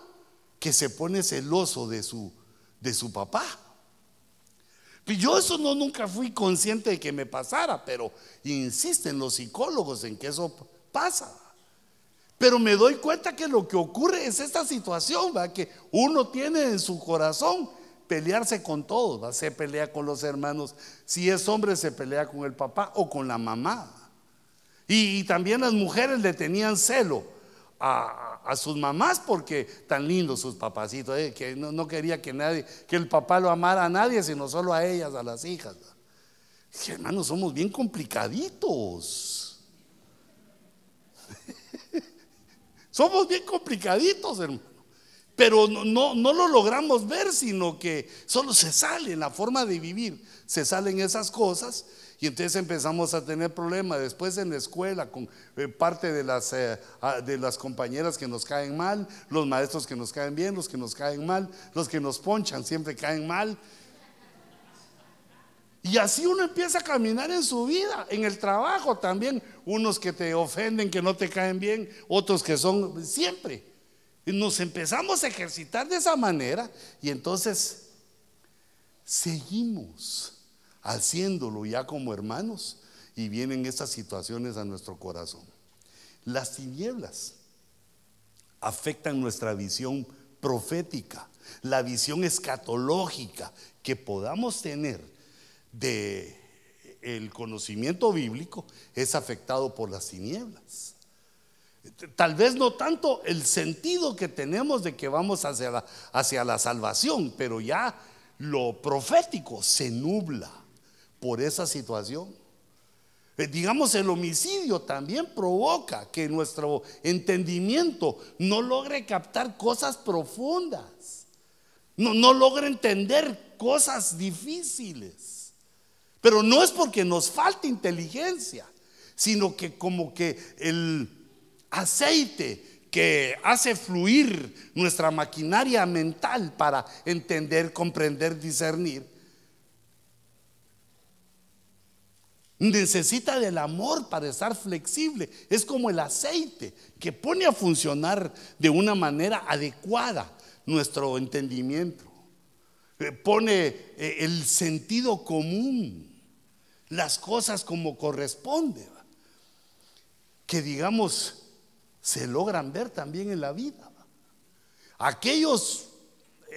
A: que se pone celoso de su, de su papá. Yo eso no nunca fui consciente de que me pasara, pero insisten los psicólogos en que eso pasa. Pero me doy cuenta que lo que ocurre es esta situación, ¿va? que uno tiene en su corazón pelearse con todos, se pelea con los hermanos, si es hombre se pelea con el papá o con la mamá. Y también las mujeres le tenían celo a, sus mamás porque tan lindos sus papacitos, eh, que no, quería que nadie, que el papá lo amara a nadie, sino solo a ellas, a las hijas. hermanos, somos bien complicaditos. somos bien complicaditos, hermano. Pero no, no, lo logramos ver, sino que solo se sale en la forma de vivir, se salen esas cosas y entonces empezamos a tener problemas después en la escuela con eh, parte de las, eh, de las compañeras que nos caen mal, los maestros que nos caen bien, los que nos caen mal, los que nos ponchan siempre caen mal. Y así uno empieza a caminar en su vida, en el trabajo también, unos que te ofenden, que no te caen bien, otros que son siempre. Nos empezamos a ejercitar de esa manera y entonces seguimos haciéndolo ya como hermanos y vienen estas situaciones a nuestro corazón. Las tinieblas afectan nuestra visión profética, la visión escatológica que podamos tener de el conocimiento bíblico es afectado por las tinieblas. Tal vez no tanto el sentido que tenemos de que vamos hacia la, hacia la salvación, pero ya lo profético se nubla por esa situación. Eh, digamos, el homicidio también provoca que nuestro entendimiento no logre captar cosas profundas, no, no logre entender cosas difíciles. Pero no es porque nos falte inteligencia, sino que como que el aceite que hace fluir nuestra maquinaria mental para entender, comprender, discernir, Necesita del amor para estar flexible. Es como el aceite que pone a funcionar de una manera adecuada nuestro entendimiento. Eh, pone eh, el sentido común, las cosas como corresponde. Que digamos, se logran ver también en la vida. Aquellos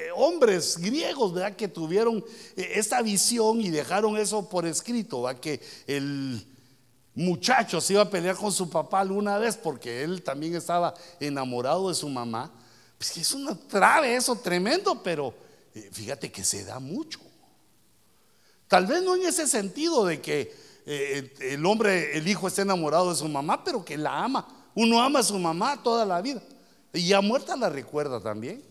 A: eh, hombres griegos, ¿verdad? Que tuvieron eh, esta visión y dejaron eso por escrito, ¿verdad? Que el muchacho se iba a pelear con su papá alguna vez porque él también estaba enamorado de su mamá. Pues es una trave eso tremendo, pero eh, fíjate que se da mucho. Tal vez no en ese sentido de que el hombre, el hijo está enamorado de su mamá, pero que la ama. Uno ama a su mamá toda la vida. Y ya muerta la recuerda también.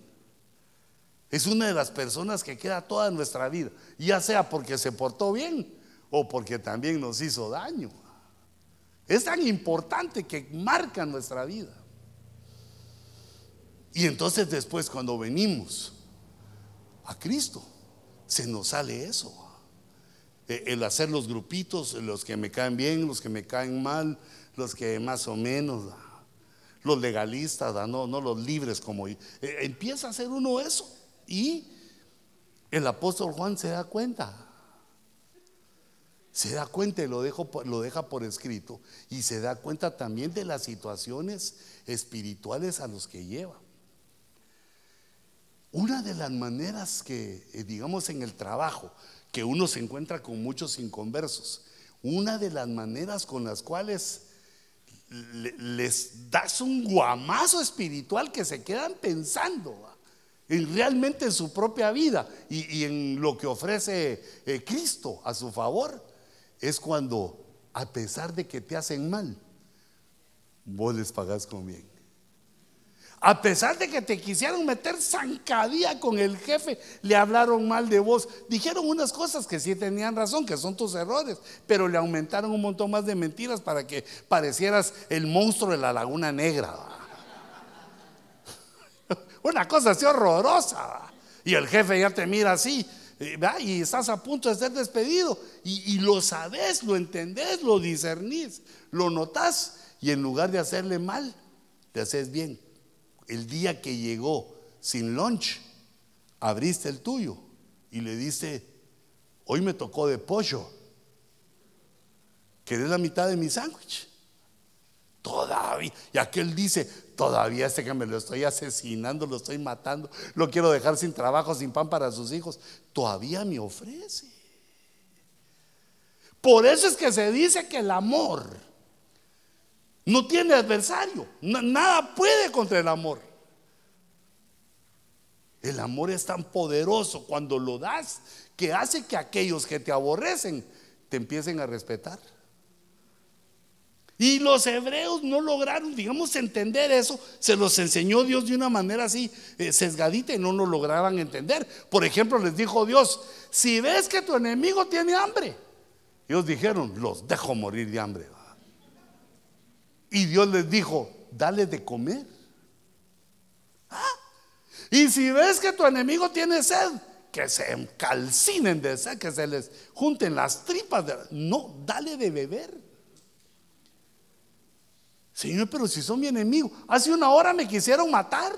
A: Es una de las personas que queda toda nuestra vida, ya sea porque se portó bien o porque también nos hizo daño. Es tan importante que marca nuestra vida. Y entonces después cuando venimos a Cristo, se nos sale eso. E, el hacer los grupitos, los que me caen bien, los que me caen mal, los que más o menos, los legalistas, no, no los libres como... E, empieza a hacer uno eso. Y el apóstol Juan se da cuenta. Se da cuenta y lo, deja por escrito. Y se da cuenta también de las situaciones espirituales a los que lleva. Una de las maneras que, eh, digamos, en el trabajo, que uno se encuentra con muchos inconversos, una de las maneras con las cuales les das un guamazo espiritual que se quedan pensando en realmente en su propia vida y, en lo que ofrece eh, Cristo a su favor, es cuando, a pesar de que te hacen mal, vos les pagás con bien. A pesar de que te quisieron meter zancadía con el jefe, le hablaron mal de vos. Dijeron unas cosas que sí tenían razón, que son tus errores, pero le aumentaron un montón más de mentiras para que parecieras el monstruo de la laguna negra. Una cosa así horrorosa. Y el jefe ya te mira así. Y estás a punto de ser despedido. Y, lo sabes, lo entendés, lo discernís, lo notás. Y en lugar de hacerle mal, te haces bien el día que llegó sin lunch, abriste el tuyo y le dice, hoy me tocó de pollo, ¿querés la mitad de mi sándwich? Todavía. Y aquel dice, todavía este que me lo estoy asesinando, lo estoy matando, lo quiero dejar sin trabajo, sin pan para sus hijos. Todavía me ofrece. Por eso es que se dice que el amor no tiene adversario. Nada puede contra el amor. El amor es tan poderoso cuando lo das que hace que aquellos que te aborrecen te empiecen a respetar. Y los hebreos no lograron, digamos, entender eso. Se los enseñó Dios de una manera así eh, sesgadita y no lo lograban entender. Por ejemplo, les dijo Dios, si ves que tu enemigo tiene hambre, ellos dijeron, los dejo morir de hambre. Y Dios les dijo, dale de comer. ¿Ah? Y si ves que tu enemigo tiene sed, que se calcinen de sed, que se les junten las tripas. De... No, dale de beber. Señor, pero si son mi enemigo, hace una hora me quisieron matar.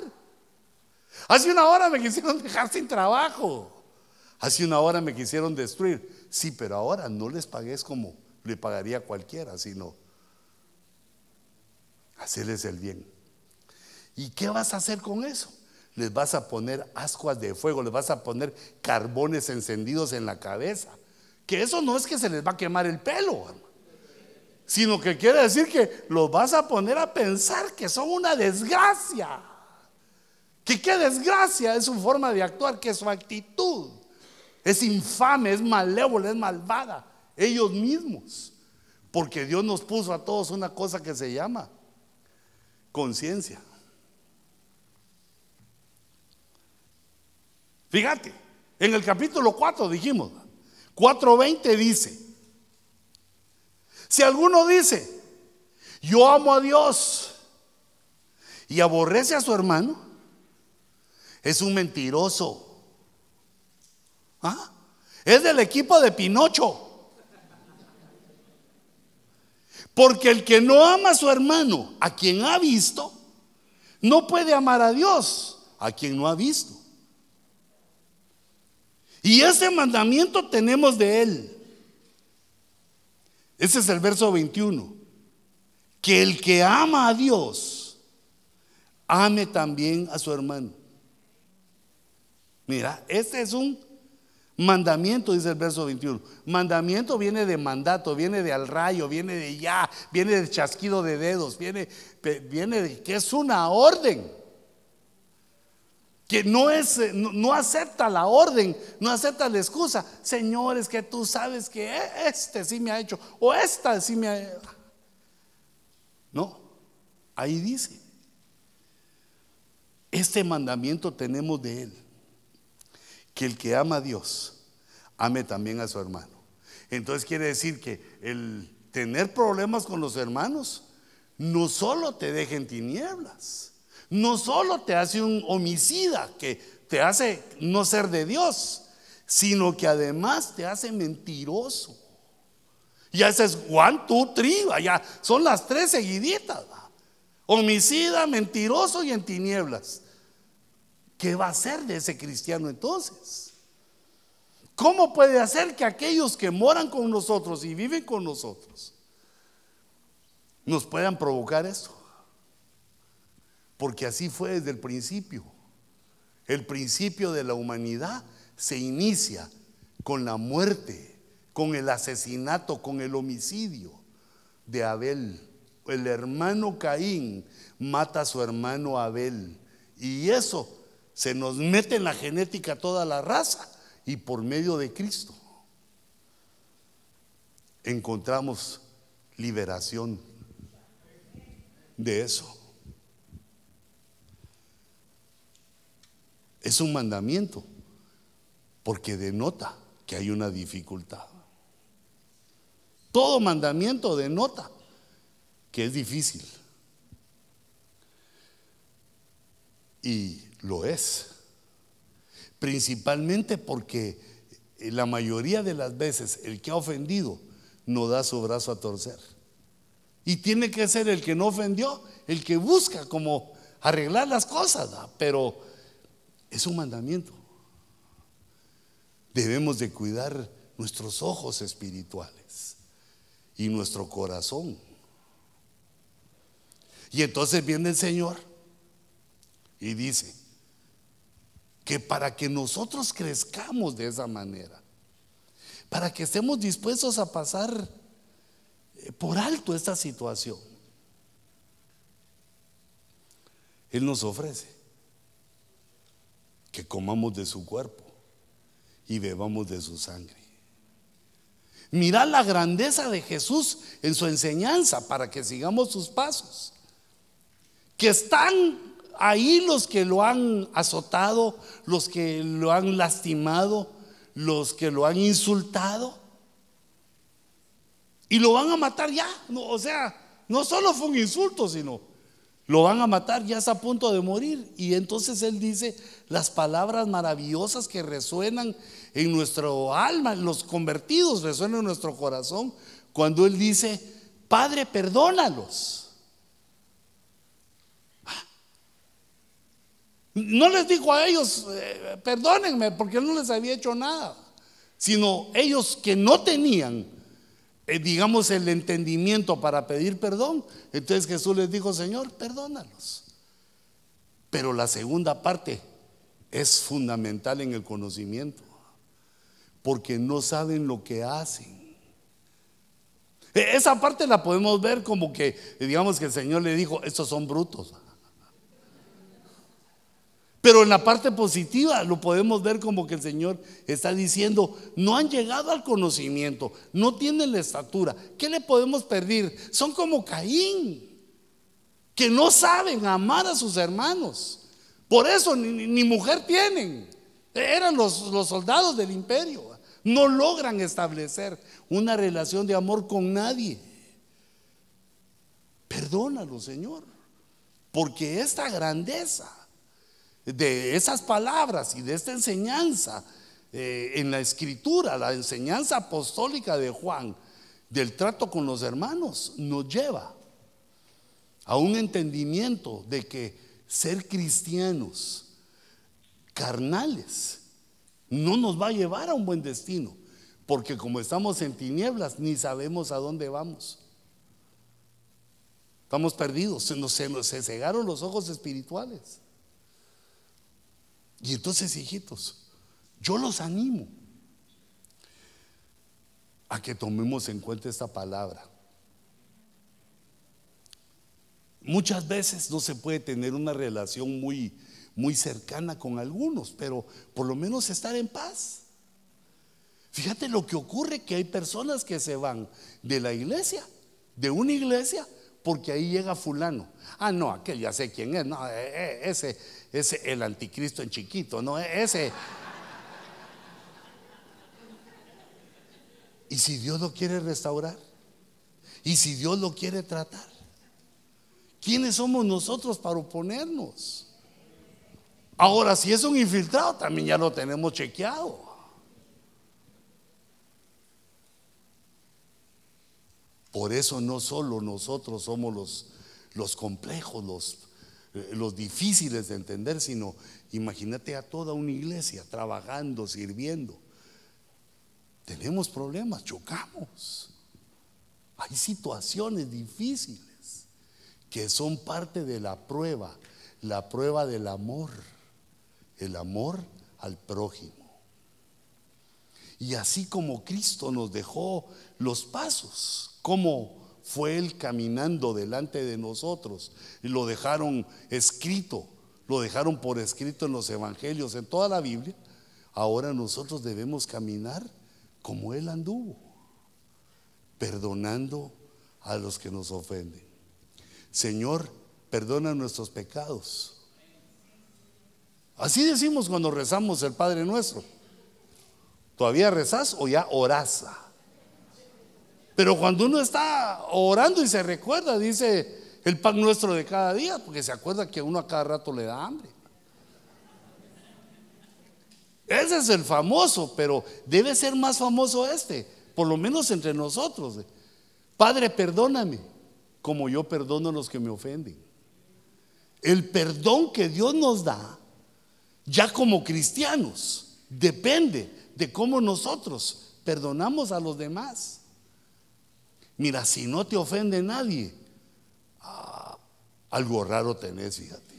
A: Hace una hora me quisieron dejar sin trabajo. Hace una hora me quisieron destruir. Sí, pero ahora no les pagues como le pagaría cualquiera, sino hacerles el bien. ¿Y qué vas a hacer con eso? Les vas a poner ascuas de fuego, les vas a poner carbones encendidos en la cabeza. Que eso no es que se les va a quemar el pelo, sino que quiere decir que los vas a poner a pensar que son una desgracia. Que qué desgracia es su forma de actuar, que su actitud es infame, es malévola, es malvada. Ellos mismos. Porque Dios nos puso a todos una cosa que se llama conciencia. Fíjate, en el capítulo 4 dijimos, 4.20 dice, si alguno dice, yo amo a Dios y aborrece a su hermano, es un mentiroso. ¿Ah? Es del equipo de Pinocho. Porque el que no ama a su hermano, a quien ha visto, no puede amar a Dios, a quien no ha visto. Y ese mandamiento tenemos de Él. Ese es el verso 21. Que el que ama a Dios, ame también a su hermano. Mira, este es un Mandamiento, dice el verso 21. Mandamiento viene de mandato, viene de al rayo, viene de ya, viene de chasquido de dedos, viene, viene de que es una orden. Que no, es, eh, no, acepta la orden, no acepta la excusa. Señores, que tú sabes que e, este sí me ha hecho, o esta sí me ha... No, ahí dice, este mandamiento tenemos de Él, que el que ama a Dios, ame también a su hermano. Entonces quiere decir que el tener problemas con los hermanos no solo te deja en tinieblas, no solo te hace un homicida que te hace no ser de Dios, sino que además te hace mentiroso. Ya ese es one, two, ya son las tres seguiditas. Homicida, mentiroso y en tinieblas. ¿Qué va a hacer de ese cristiano entonces? ¿Cómo puede hacer que aquellos que moran con nosotros y viven con nosotros nos puedan provocar eso? Porque así fue desde el principio. El principio de la humanidad se inicia con la muerte, con el asesinato, con el homicidio de Abel. El hermano Caín mata a su hermano Abel. Y eso se nos mete en la genética toda la raza y por medio de Cristo encontramos liberación de eso. Es un mandamiento porque denota que hay una dificultad. Todo mandamiento denota que es difícil. Y lo es. Principalmente porque la mayoría de las veces el que ha ofendido no da su brazo a torcer. Y tiene que ser el que no ofendió, el que busca como arreglar las cosas, pero es un mandamiento. Debemos de cuidar nuestros ojos espirituales y nuestro corazón. Y entonces viene el Señor y dice que para que nosotros crezcamos de esa manera, para que estemos dispuestos a pasar eh, por alto esta situación, Él nos ofrece que comamos de su cuerpo y bebamos de su sangre. Mirad la grandeza de Jesús en su enseñanza para que sigamos sus pasos. Que están ahí los que lo han azotado, los que lo han lastimado, los que lo han insultado. Y lo van a matar ya. o sea, no solo fue un insulto, sino lo van a matar, ya está a punto de morir. Y entonces Él dice las palabras maravillosas que resuenan en nuestro alma, los convertidos resuenan en nuestro corazón, cuando Él dice, Padre, perdónalos. No les dijo a ellos, eh, perdónenme, porque no les había hecho nada, sino ellos que no tenían eh, digamos, el entendimiento para pedir perdón. Entonces Jesús les dijo, Señor, perdónalos. Pero la segunda parte es fundamental en el conocimiento, porque no saben lo que hacen. E, esa parte la podemos ver como que, digamos que el Señor le dijo, estos son brutos. Pero en la parte positiva lo podemos ver como que el Señor está diciendo, no han llegado al conocimiento, no tienen la estatura. ¿Qué le podemos pedir? Son como Caín, que no saben amar a sus hermanos. Por eso ni, mujer tienen. Eran los, los soldados del imperio. No logran establecer una relación de amor con nadie. Perdónalo, Señor, porque esta grandeza de esas palabras y de esta enseñanza eh, en la escritura, la enseñanza apostólica de Juan, del trato con los hermanos, nos lleva a un entendimiento de que ser cristianos carnales no nos va a llevar a un buen destino, porque como estamos en tinieblas, ni sabemos a dónde vamos. Estamos perdidos, se nos, se nos cegaron los ojos espirituales. Y entonces, hijitos, yo los animo a que tomemos en cuenta esta palabra. Muchas veces no se puede tener una relación muy, muy cercana con algunos, pero por lo menos estar en paz. Fíjate lo que ocurre, que hay personas que se van de la iglesia, de una iglesia, porque ahí llega fulano. Ah, no, aquel ya sé quién es. No, e, e, ese, ese, el anticristo en chiquito, no, e, ese. ¿Y si Dios lo quiere restaurar? ¿Y si Dios lo quiere tratar? ¿Quiénes somos nosotros para oponernos? Ahora, si es un infiltrado, también ya lo tenemos chequeado. Por eso no solo nosotros somos los, los complejos, los, eh, los difíciles de entender, sino imagínate a toda una iglesia trabajando, sirviendo. Tenemos problemas, chocamos. Hay situaciones difíciles que son parte de la prueba, la prueba del amor, el amor al prójimo. Y así como Cristo nos dejó los pasos, cómo fue Él caminando delante de nosotros. Y lo dejaron escrito, lo dejaron por escrito en los evangelios, en toda la Biblia. Ahora nosotros debemos caminar como Él anduvo, perdonando a los que nos ofenden. Señor, perdona nuestros pecados. Así decimos cuando rezamos el Padre Nuestro. ¿Todavía rezás o ya orás? Pero cuando uno está orando y se recuerda, dice el pan nuestro de cada día, porque se acuerda que uno a cada rato le da hambre. Ese es el famoso, pero debe ser más famoso este, por lo menos entre nosotros. Padre, perdóname, como yo perdono a los que me ofenden. El perdón que Dios nos da, ya como cristianos, depende de cómo nosotros perdonamos a los demás. Mira, si no te ofende nadie, ah, algo raro tenés, fíjate.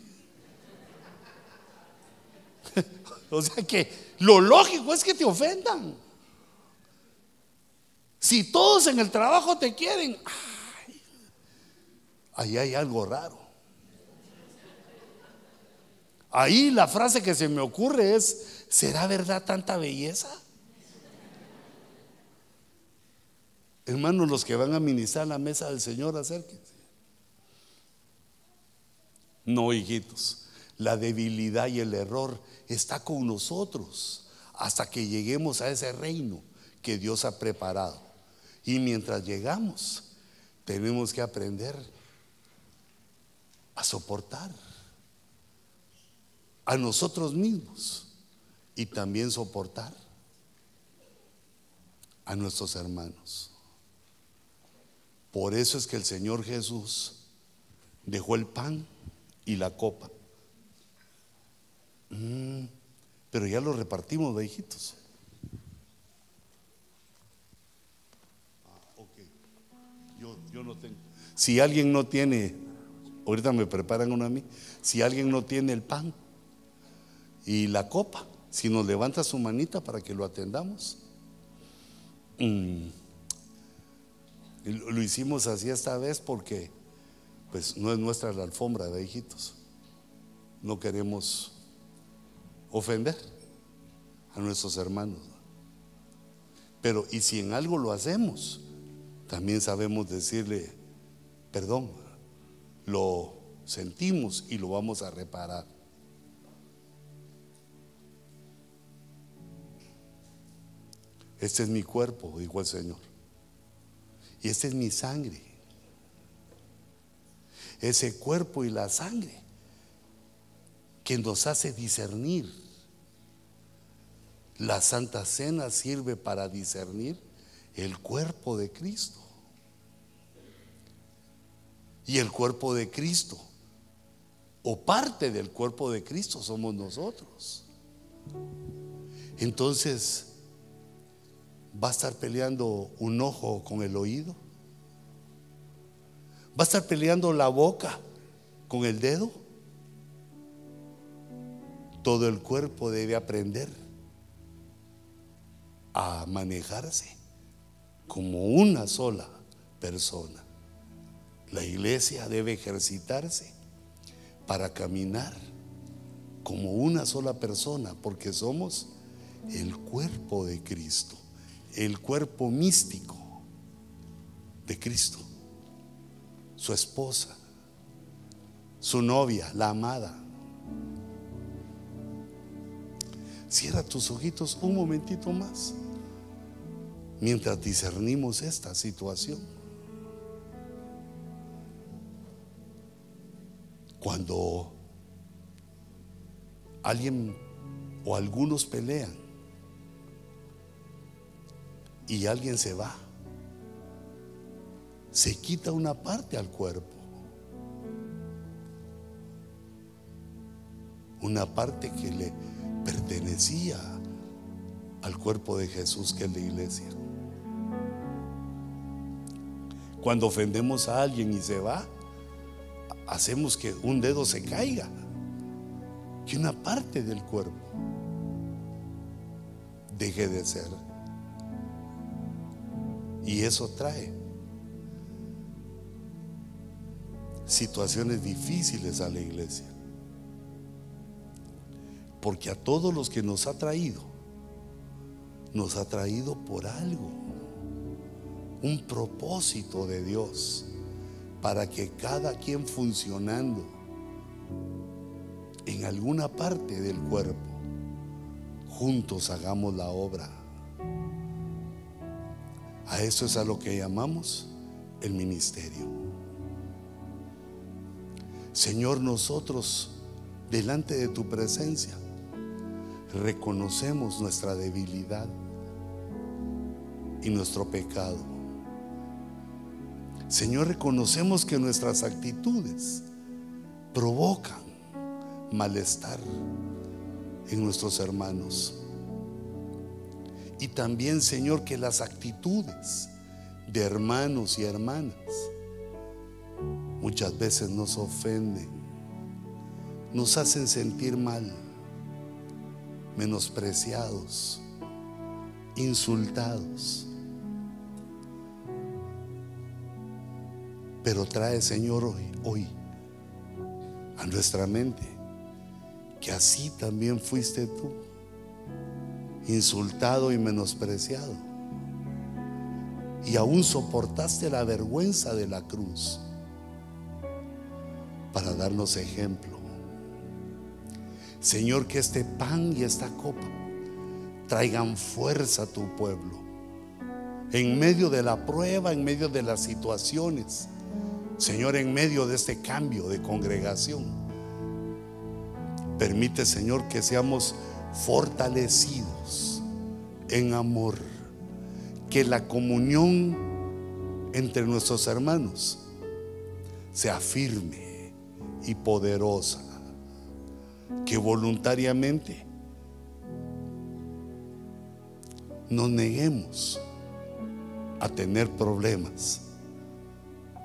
A: o sea que lo lógico es que te ofendan. Si todos en el trabajo te quieren, ahí hay algo raro. Ahí la frase que se me ocurre es, ¿será verdad tanta belleza? Hermanos, los que van a ministrar la mesa del Señor, acérquense. No, hijitos, la debilidad y el error está con nosotros hasta que lleguemos a ese reino que Dios ha preparado. Y mientras llegamos, tenemos que aprender a soportar a nosotros mismos y también soportar a nuestros hermanos. Por eso es que el Señor Jesús dejó el pan y la copa. Mm, pero ya lo repartimos, hijitos. Ah, yo, yo no tengo. Si alguien no tiene, ahorita me preparan uno a mí, si alguien no tiene el pan y la copa, si nos levanta su manita para que lo atendamos. Mm. Lo hicimos así esta vez porque pues no es nuestra la alfombra de hijitos. No queremos ofender a nuestros hermanos. Pero y si en algo lo hacemos, también sabemos decirle perdón. Lo sentimos y lo vamos a reparar. Este es mi cuerpo, dijo el Señor. Y esta es mi sangre. Ese cuerpo y la sangre que nos hace discernir. La Santa Cena sirve para discernir el cuerpo de Cristo. Y el cuerpo de Cristo, o parte del cuerpo de Cristo, somos nosotros. Entonces, va a estar peleando un ojo con el oído. Va a estar peleando la boca con el dedo. Todo el cuerpo debe aprender a manejarse como una sola persona. La iglesia debe ejercitarse para caminar como una sola persona, porque somos el cuerpo de Cristo, el cuerpo místico de Cristo, su esposa, su novia, la amada. Cierra tus ojitos un momentito más mientras discernimos esta situación. Cuando alguien o algunos pelean y alguien se va, se quita una parte al cuerpo. Una parte que le pertenecía al cuerpo de Jesús que es la iglesia. Cuando ofendemos a alguien y se va, hacemos que un dedo se caiga, que una parte del cuerpo deje de ser. Y eso trae situaciones difíciles a la iglesia. Porque a todos los que nos ha traído, nos ha traído por algo un propósito de Dios para que cada quien funcionando en alguna parte del cuerpo, juntos hagamos la obra. A eso es a lo que llamamos el ministerio. Señor, nosotros delante de tu presencia reconocemos nuestra debilidad y nuestro pecado. Señor, reconocemos que nuestras actitudes provocan malestar en nuestros hermanos. Y también, Señor, que las actitudes de hermanos y hermanas muchas veces nos ofenden, nos hacen sentir mal, menospreciados, insultados. Pero trae, Señor, hoy, hoy a nuestra mente que así también fuiste tú, insultado y menospreciado. Y aún soportaste la vergüenza de la cruz para darnos ejemplo. Señor, que este pan y esta copa traigan fuerza a tu pueblo. En medio de la prueba, en medio de las situaciones Señor, en medio de este cambio de congregación, permite, Señor, que seamos fortalecidos en amor, que la comunión entre nuestros hermanos sea firme y poderosa, que voluntariamente nos neguemos a tener problemas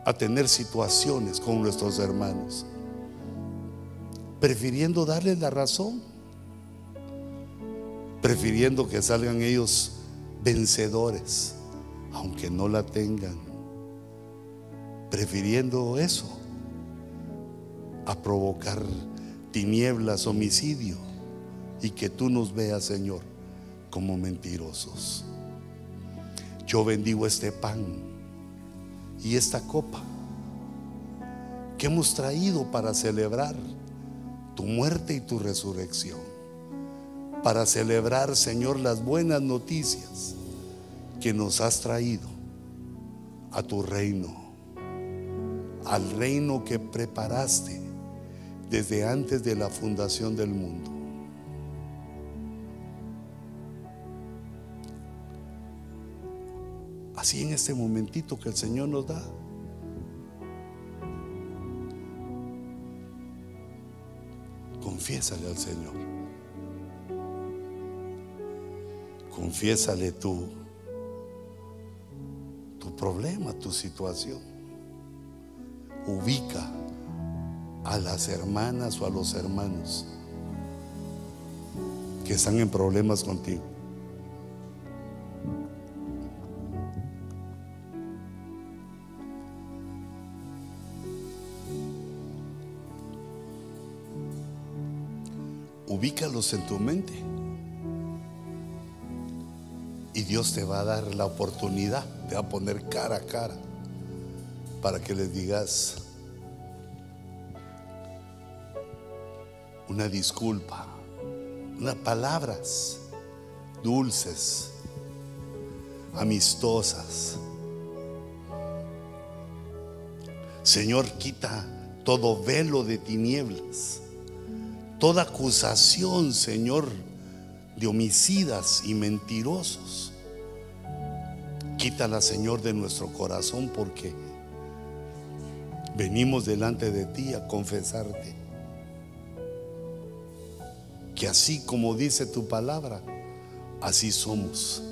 A: a tener situaciones con nuestros hermanos, prefiriendo darles la razón, prefiriendo que salgan ellos vencedores, aunque no la tengan, prefiriendo eso a provocar tinieblas, homicidio y que tú nos veas, Señor, como mentirosos. Yo bendigo este pan y esta copa que hemos traído para celebrar tu muerte y tu resurrección. Para celebrar, Señor, las buenas noticias que nos has traído a tu reino, al reino que preparaste desde antes de la fundación del mundo. Así en este momentito que el Señor nos da. Confiésale al Señor. Confiésale tu, tu problema, tu situación. Ubica a las hermanas o a los hermanos que están en problemas contigo. ubícalos en tu mente. Dios te va a dar la oportunidad, te va a poner cara a cara para que les digas una disculpa, unas palabras dulces, amistosas. Señor, quita todo velo de tinieblas, toda acusación, Señor, de homicidas y mentirosos. Quítala, Señor, de nuestro corazón porque venimos delante de ti a confesarte que así como dice tu palabra, así somos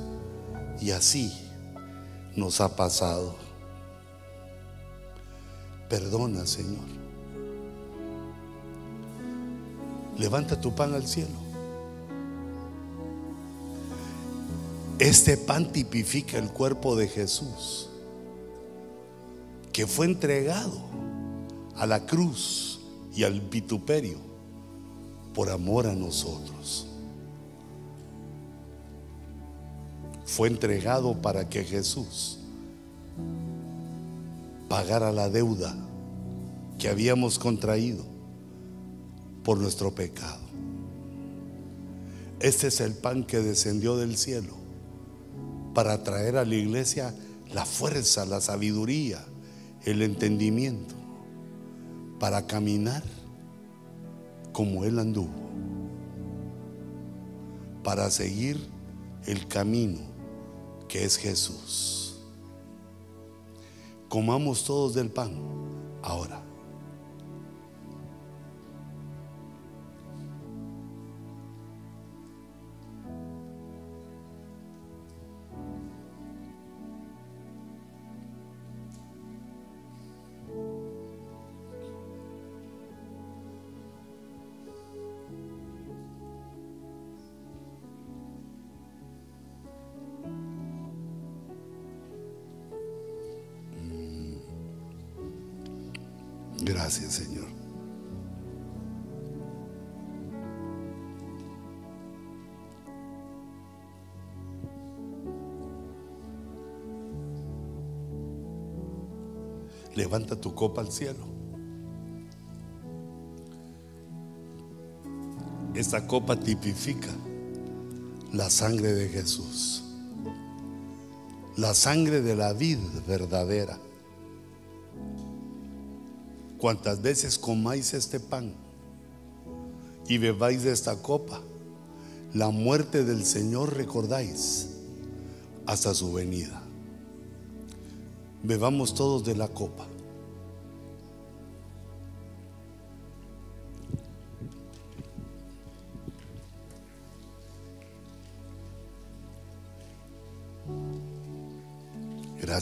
A: y así nos ha pasado. Perdona, Señor. Levanta tu pan al cielo. Este pan tipifica el cuerpo de Jesús, que fue entregado a la cruz y al vituperio por amor a nosotros. Fue entregado para que Jesús pagara la deuda que habíamos contraído por nuestro pecado. Este es el pan que descendió del cielo para traer a la iglesia la fuerza, la sabiduría, el entendimiento para caminar como Él anduvo, para seguir el camino que es Jesús. Comamos todos del pan ahora. Tu copa al cielo. Esta copa tipifica la sangre de Jesús, la sangre de la vida verdadera cuantas veces comáis este pan y bebáis de esta copa, la muerte del Señor recordáis hasta su venida. Bebamos todos de la copa.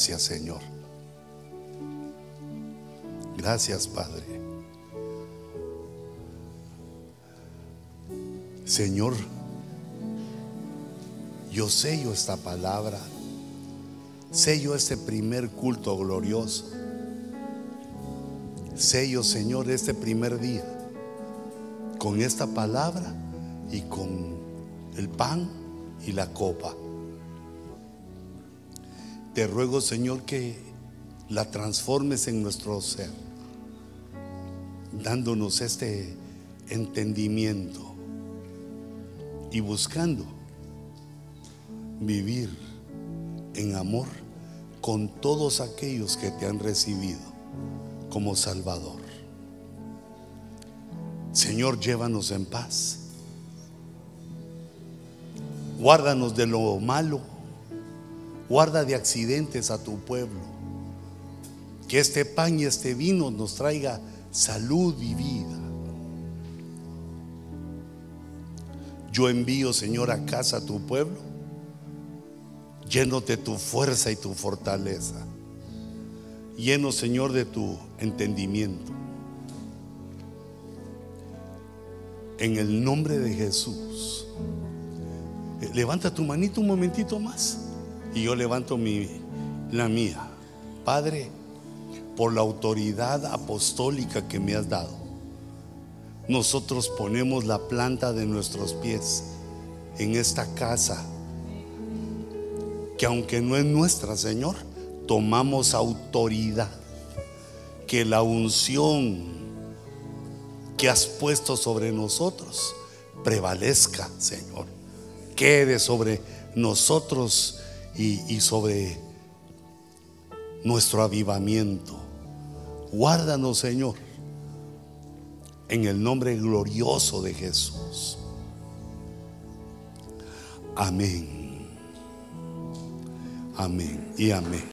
A: Gracias Señor. Gracias, Padre. Señor, yo sello esta palabra, sello este primer culto glorioso, sello, Señor, este primer día con esta palabra y con el pan y la copa. Te ruego, Señor, que la transformes en nuestro ser dándonos este entendimiento y buscando vivir en amor con todos aquellos que te han recibido como Salvador. Señor, llévanos en paz. Guárdanos de lo malo. Guarda de accidentes a tu pueblo. Que este pan y este vino nos traiga salud y vida. Yo envío, Señor, a casa a tu pueblo, lleno de tu fuerza y tu fortaleza, lleno, Señor, de tu entendimiento. En el nombre de Jesús. Levanta tu manito un momentito más y yo levanto mi, la mía. Padre, por la autoridad apostólica que me has dado, nosotros ponemos la planta de nuestros pies en esta casa, que aunque no es nuestra, Señor, tomamos autoridad, que la unción que has puesto sobre nosotros prevalezca, Señor, quede sobre nosotros y, sobre nuestro avivamiento. Guárdanos, Señor, en el nombre glorioso de Jesús. Amén. Amén y amén.